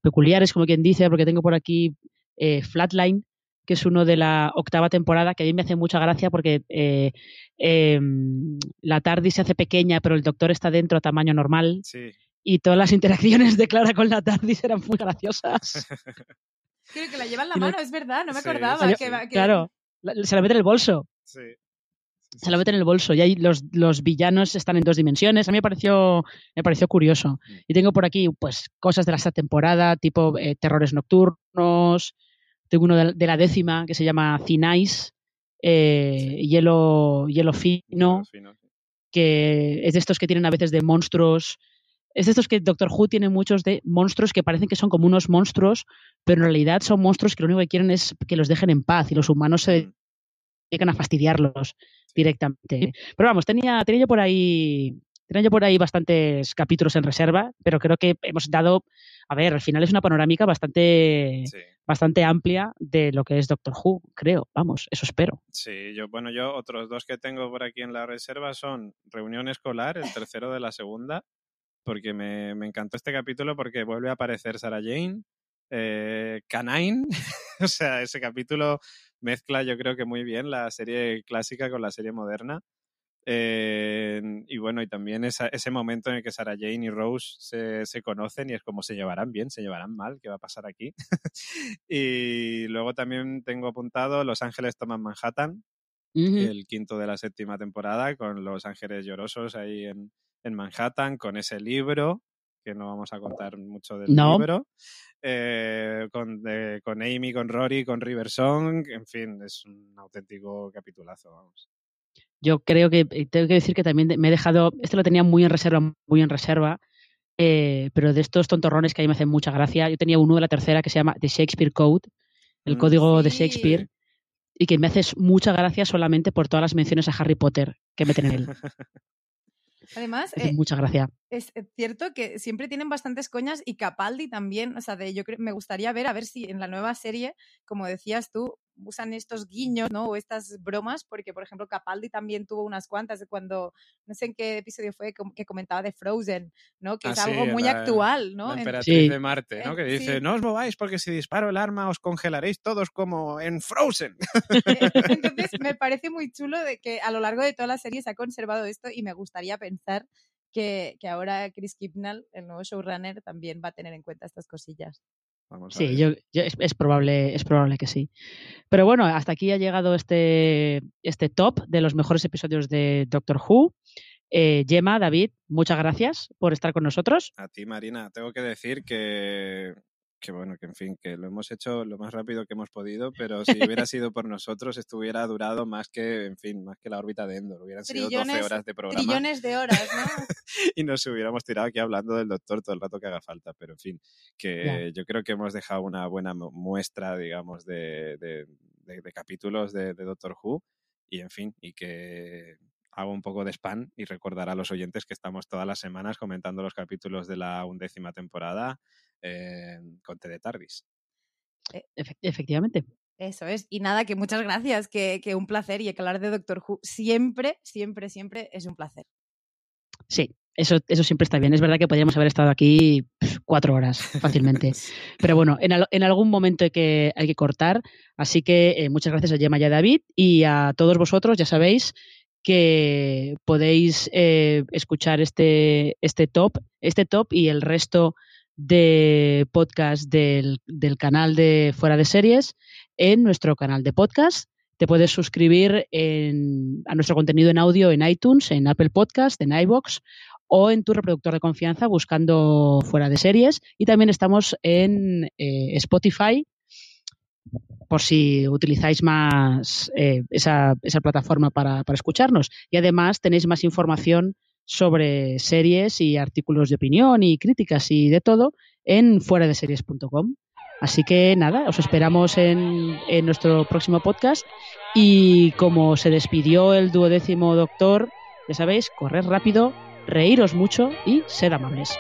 S1: peculiares, como quien dice, porque tengo por aquí eh, Flatline, que es uno de la octava temporada, que a mí me hace mucha gracia porque eh, em, la TARDIS se hace pequeña, pero el doctor está dentro a tamaño normal.
S3: Sí.
S1: Y todas las interacciones de Clara con la TARDIS eran muy graciosas.
S2: Creo que la lleva en la mano, es verdad, no me
S3: Sí,
S2: acordaba.
S1: sí,
S2: que
S1: Claro, la- se la mete en el bolso.
S3: Sí.
S1: Se la mete en el bolso y ahí los, los villanos están en dos dimensiones. A mí me pareció, me pareció curioso.
S3: Mm.
S1: Y tengo por aquí pues cosas de la esta temporada, tipo eh, terrores nocturnos. Tengo uno de, de la décima que se llama Thin Ice, eh,
S3: Sí.
S1: hielo, hielo fino,
S3: fino, sí.
S1: que es de estos que tienen a veces de monstruos. Es de estos que Doctor Who tiene muchos de monstruos que parecen que son como unos monstruos, pero en realidad son monstruos que lo único que quieren es que los dejen en paz y los humanos se
S3: Mm.
S1: dedican a fastidiarlos directamente. Pero vamos, tenía, tenía yo por ahí. Tenía yo por ahí bastantes capítulos en reserva, pero creo que hemos dado, a ver, al final es una panorámica bastante,
S3: Sí.
S1: bastante amplia de lo que es Doctor Who, creo, vamos, eso espero.
S3: Sí, yo, bueno, yo otros dos que tengo por aquí en la reserva son Reunión Escolar, el tercero de la segunda, porque me, me encantó este capítulo porque vuelve a aparecer Sarah Jane, eh, Canine, o sea, ese capítulo mezcla yo creo que muy bien la serie clásica con la serie moderna. Eh, y bueno, y también esa- ese momento en el que Sarah Jane y Rose se, se conocen y es como se llevarán bien, se llevarán mal, ¿qué va a pasar aquí? y luego también tengo apuntado Los Ángeles toman Manhattan, el quinto de la séptima temporada, con Los Ángeles Llorosos ahí en, en Manhattan, con ese libro, que no vamos a contar mucho del
S1: No.
S3: libro, eh, con, eh, con Amy, con Rory, con River Song, en fin, es un auténtico capitulazo, vamos.
S1: Yo creo que eh, tengo que decir que también me he dejado, este lo tenía muy en reserva, muy en reserva, eh, pero de estos tontorrones que a mí me hacen mucha gracia, yo tenía uno de la tercera que se llama The Shakespeare Code, el
S3: Mm.
S1: código de. Shakespeare, y que me hace mucha gracia solamente por todas las menciones a Harry Potter que meten en él.
S2: Además, eh,
S1: mucha gracia.
S2: es cierto que siempre tienen bastantes coñas y Capaldi también, o sea, de, yo creo, me gustaría ver a ver si en la nueva serie, como decías tú, usan estos guiños, ¿no? O estas bromas, porque por ejemplo Capaldi también tuvo unas cuantas de cuando, no sé en qué episodio fue, que comentaba de Frozen, ¿no? Que
S3: Ah,
S2: es
S3: sí,
S2: algo muy
S3: la-
S2: actual, ¿no?
S3: La emperatriz
S1: Sí.
S3: de Marte, ¿no? Que dice,
S2: sí.
S3: no os mováis porque si disparo el arma os congelaréis todos como en Frozen.
S2: Entonces, me parece muy chulo de que a lo largo de toda la serie se ha conservado esto y me gustaría pensar que, que ahora Chris Kipnall, el nuevo showrunner, también va a tener en cuenta estas cosillas.
S3: Vamos a
S1: Sí,
S3: ver.
S1: yo, yo- es, es probable, es probable que sí. Pero bueno, hasta aquí ha llegado este, este top de los mejores episodios de Doctor Who. Eh, Gemma, David, muchas gracias por estar con nosotros.
S3: A ti, Marina, tengo que decir que, que bueno, que en fin, que lo hemos hecho lo más rápido que hemos podido, pero si hubiera sido por nosotros, esto hubiera durado más que, en fin, más que la órbita de Endor. Hubieran sido 12
S2: Trillones-
S3: horas de programa
S2: Trillones de horas, ¿no?
S3: y nos hubiéramos tirado aquí hablando del doctor todo el rato que haga falta. Pero en fin, que yo creo que hemos dejado una buena mu- muestra, digamos, de, de- de- de capítulos de, de Doctor Who y en fin, y que hago un poco de spam y recordar a los oyentes que estamos todas las semanas comentando los capítulos de la undécima temporada eh, con T de Tardis.
S1: Efe- efectivamente.
S2: Eso es. Y nada, que muchas gracias, que, que un placer y que hablar de Doctor Who siempre, siempre, siempre es un placer.
S1: Sí, eso, eso siempre está bien. Es verdad que podríamos haber estado aquí cuatro horas fácilmente. Pero bueno, en, al- en algún momento hay que, hay que cortar. Así que eh, muchas gracias a Gemma y a David y a todos vosotros, ya sabéis que podéis eh, escuchar este, este top, este top y el resto de podcast del, del canal de Fuera de Series en nuestro canal de podcast. Te puedes suscribir en- a nuestro contenido en audio en iTunes, en Apple Podcast, en iBox o en tu reproductor de confianza buscando fuera de series. Y también estamos en eh, Spotify por si utilizáis más eh, esa, esa plataforma para, para escucharnos. Y además tenéis más información sobre series y artículos de opinión y críticas y de todo en fuera de series.com. Así que nada, os esperamos en, en nuestro próximo podcast. Y como se despidió el duodécimo doctor, ya sabéis, corred rápido, reíros mucho y sed amables.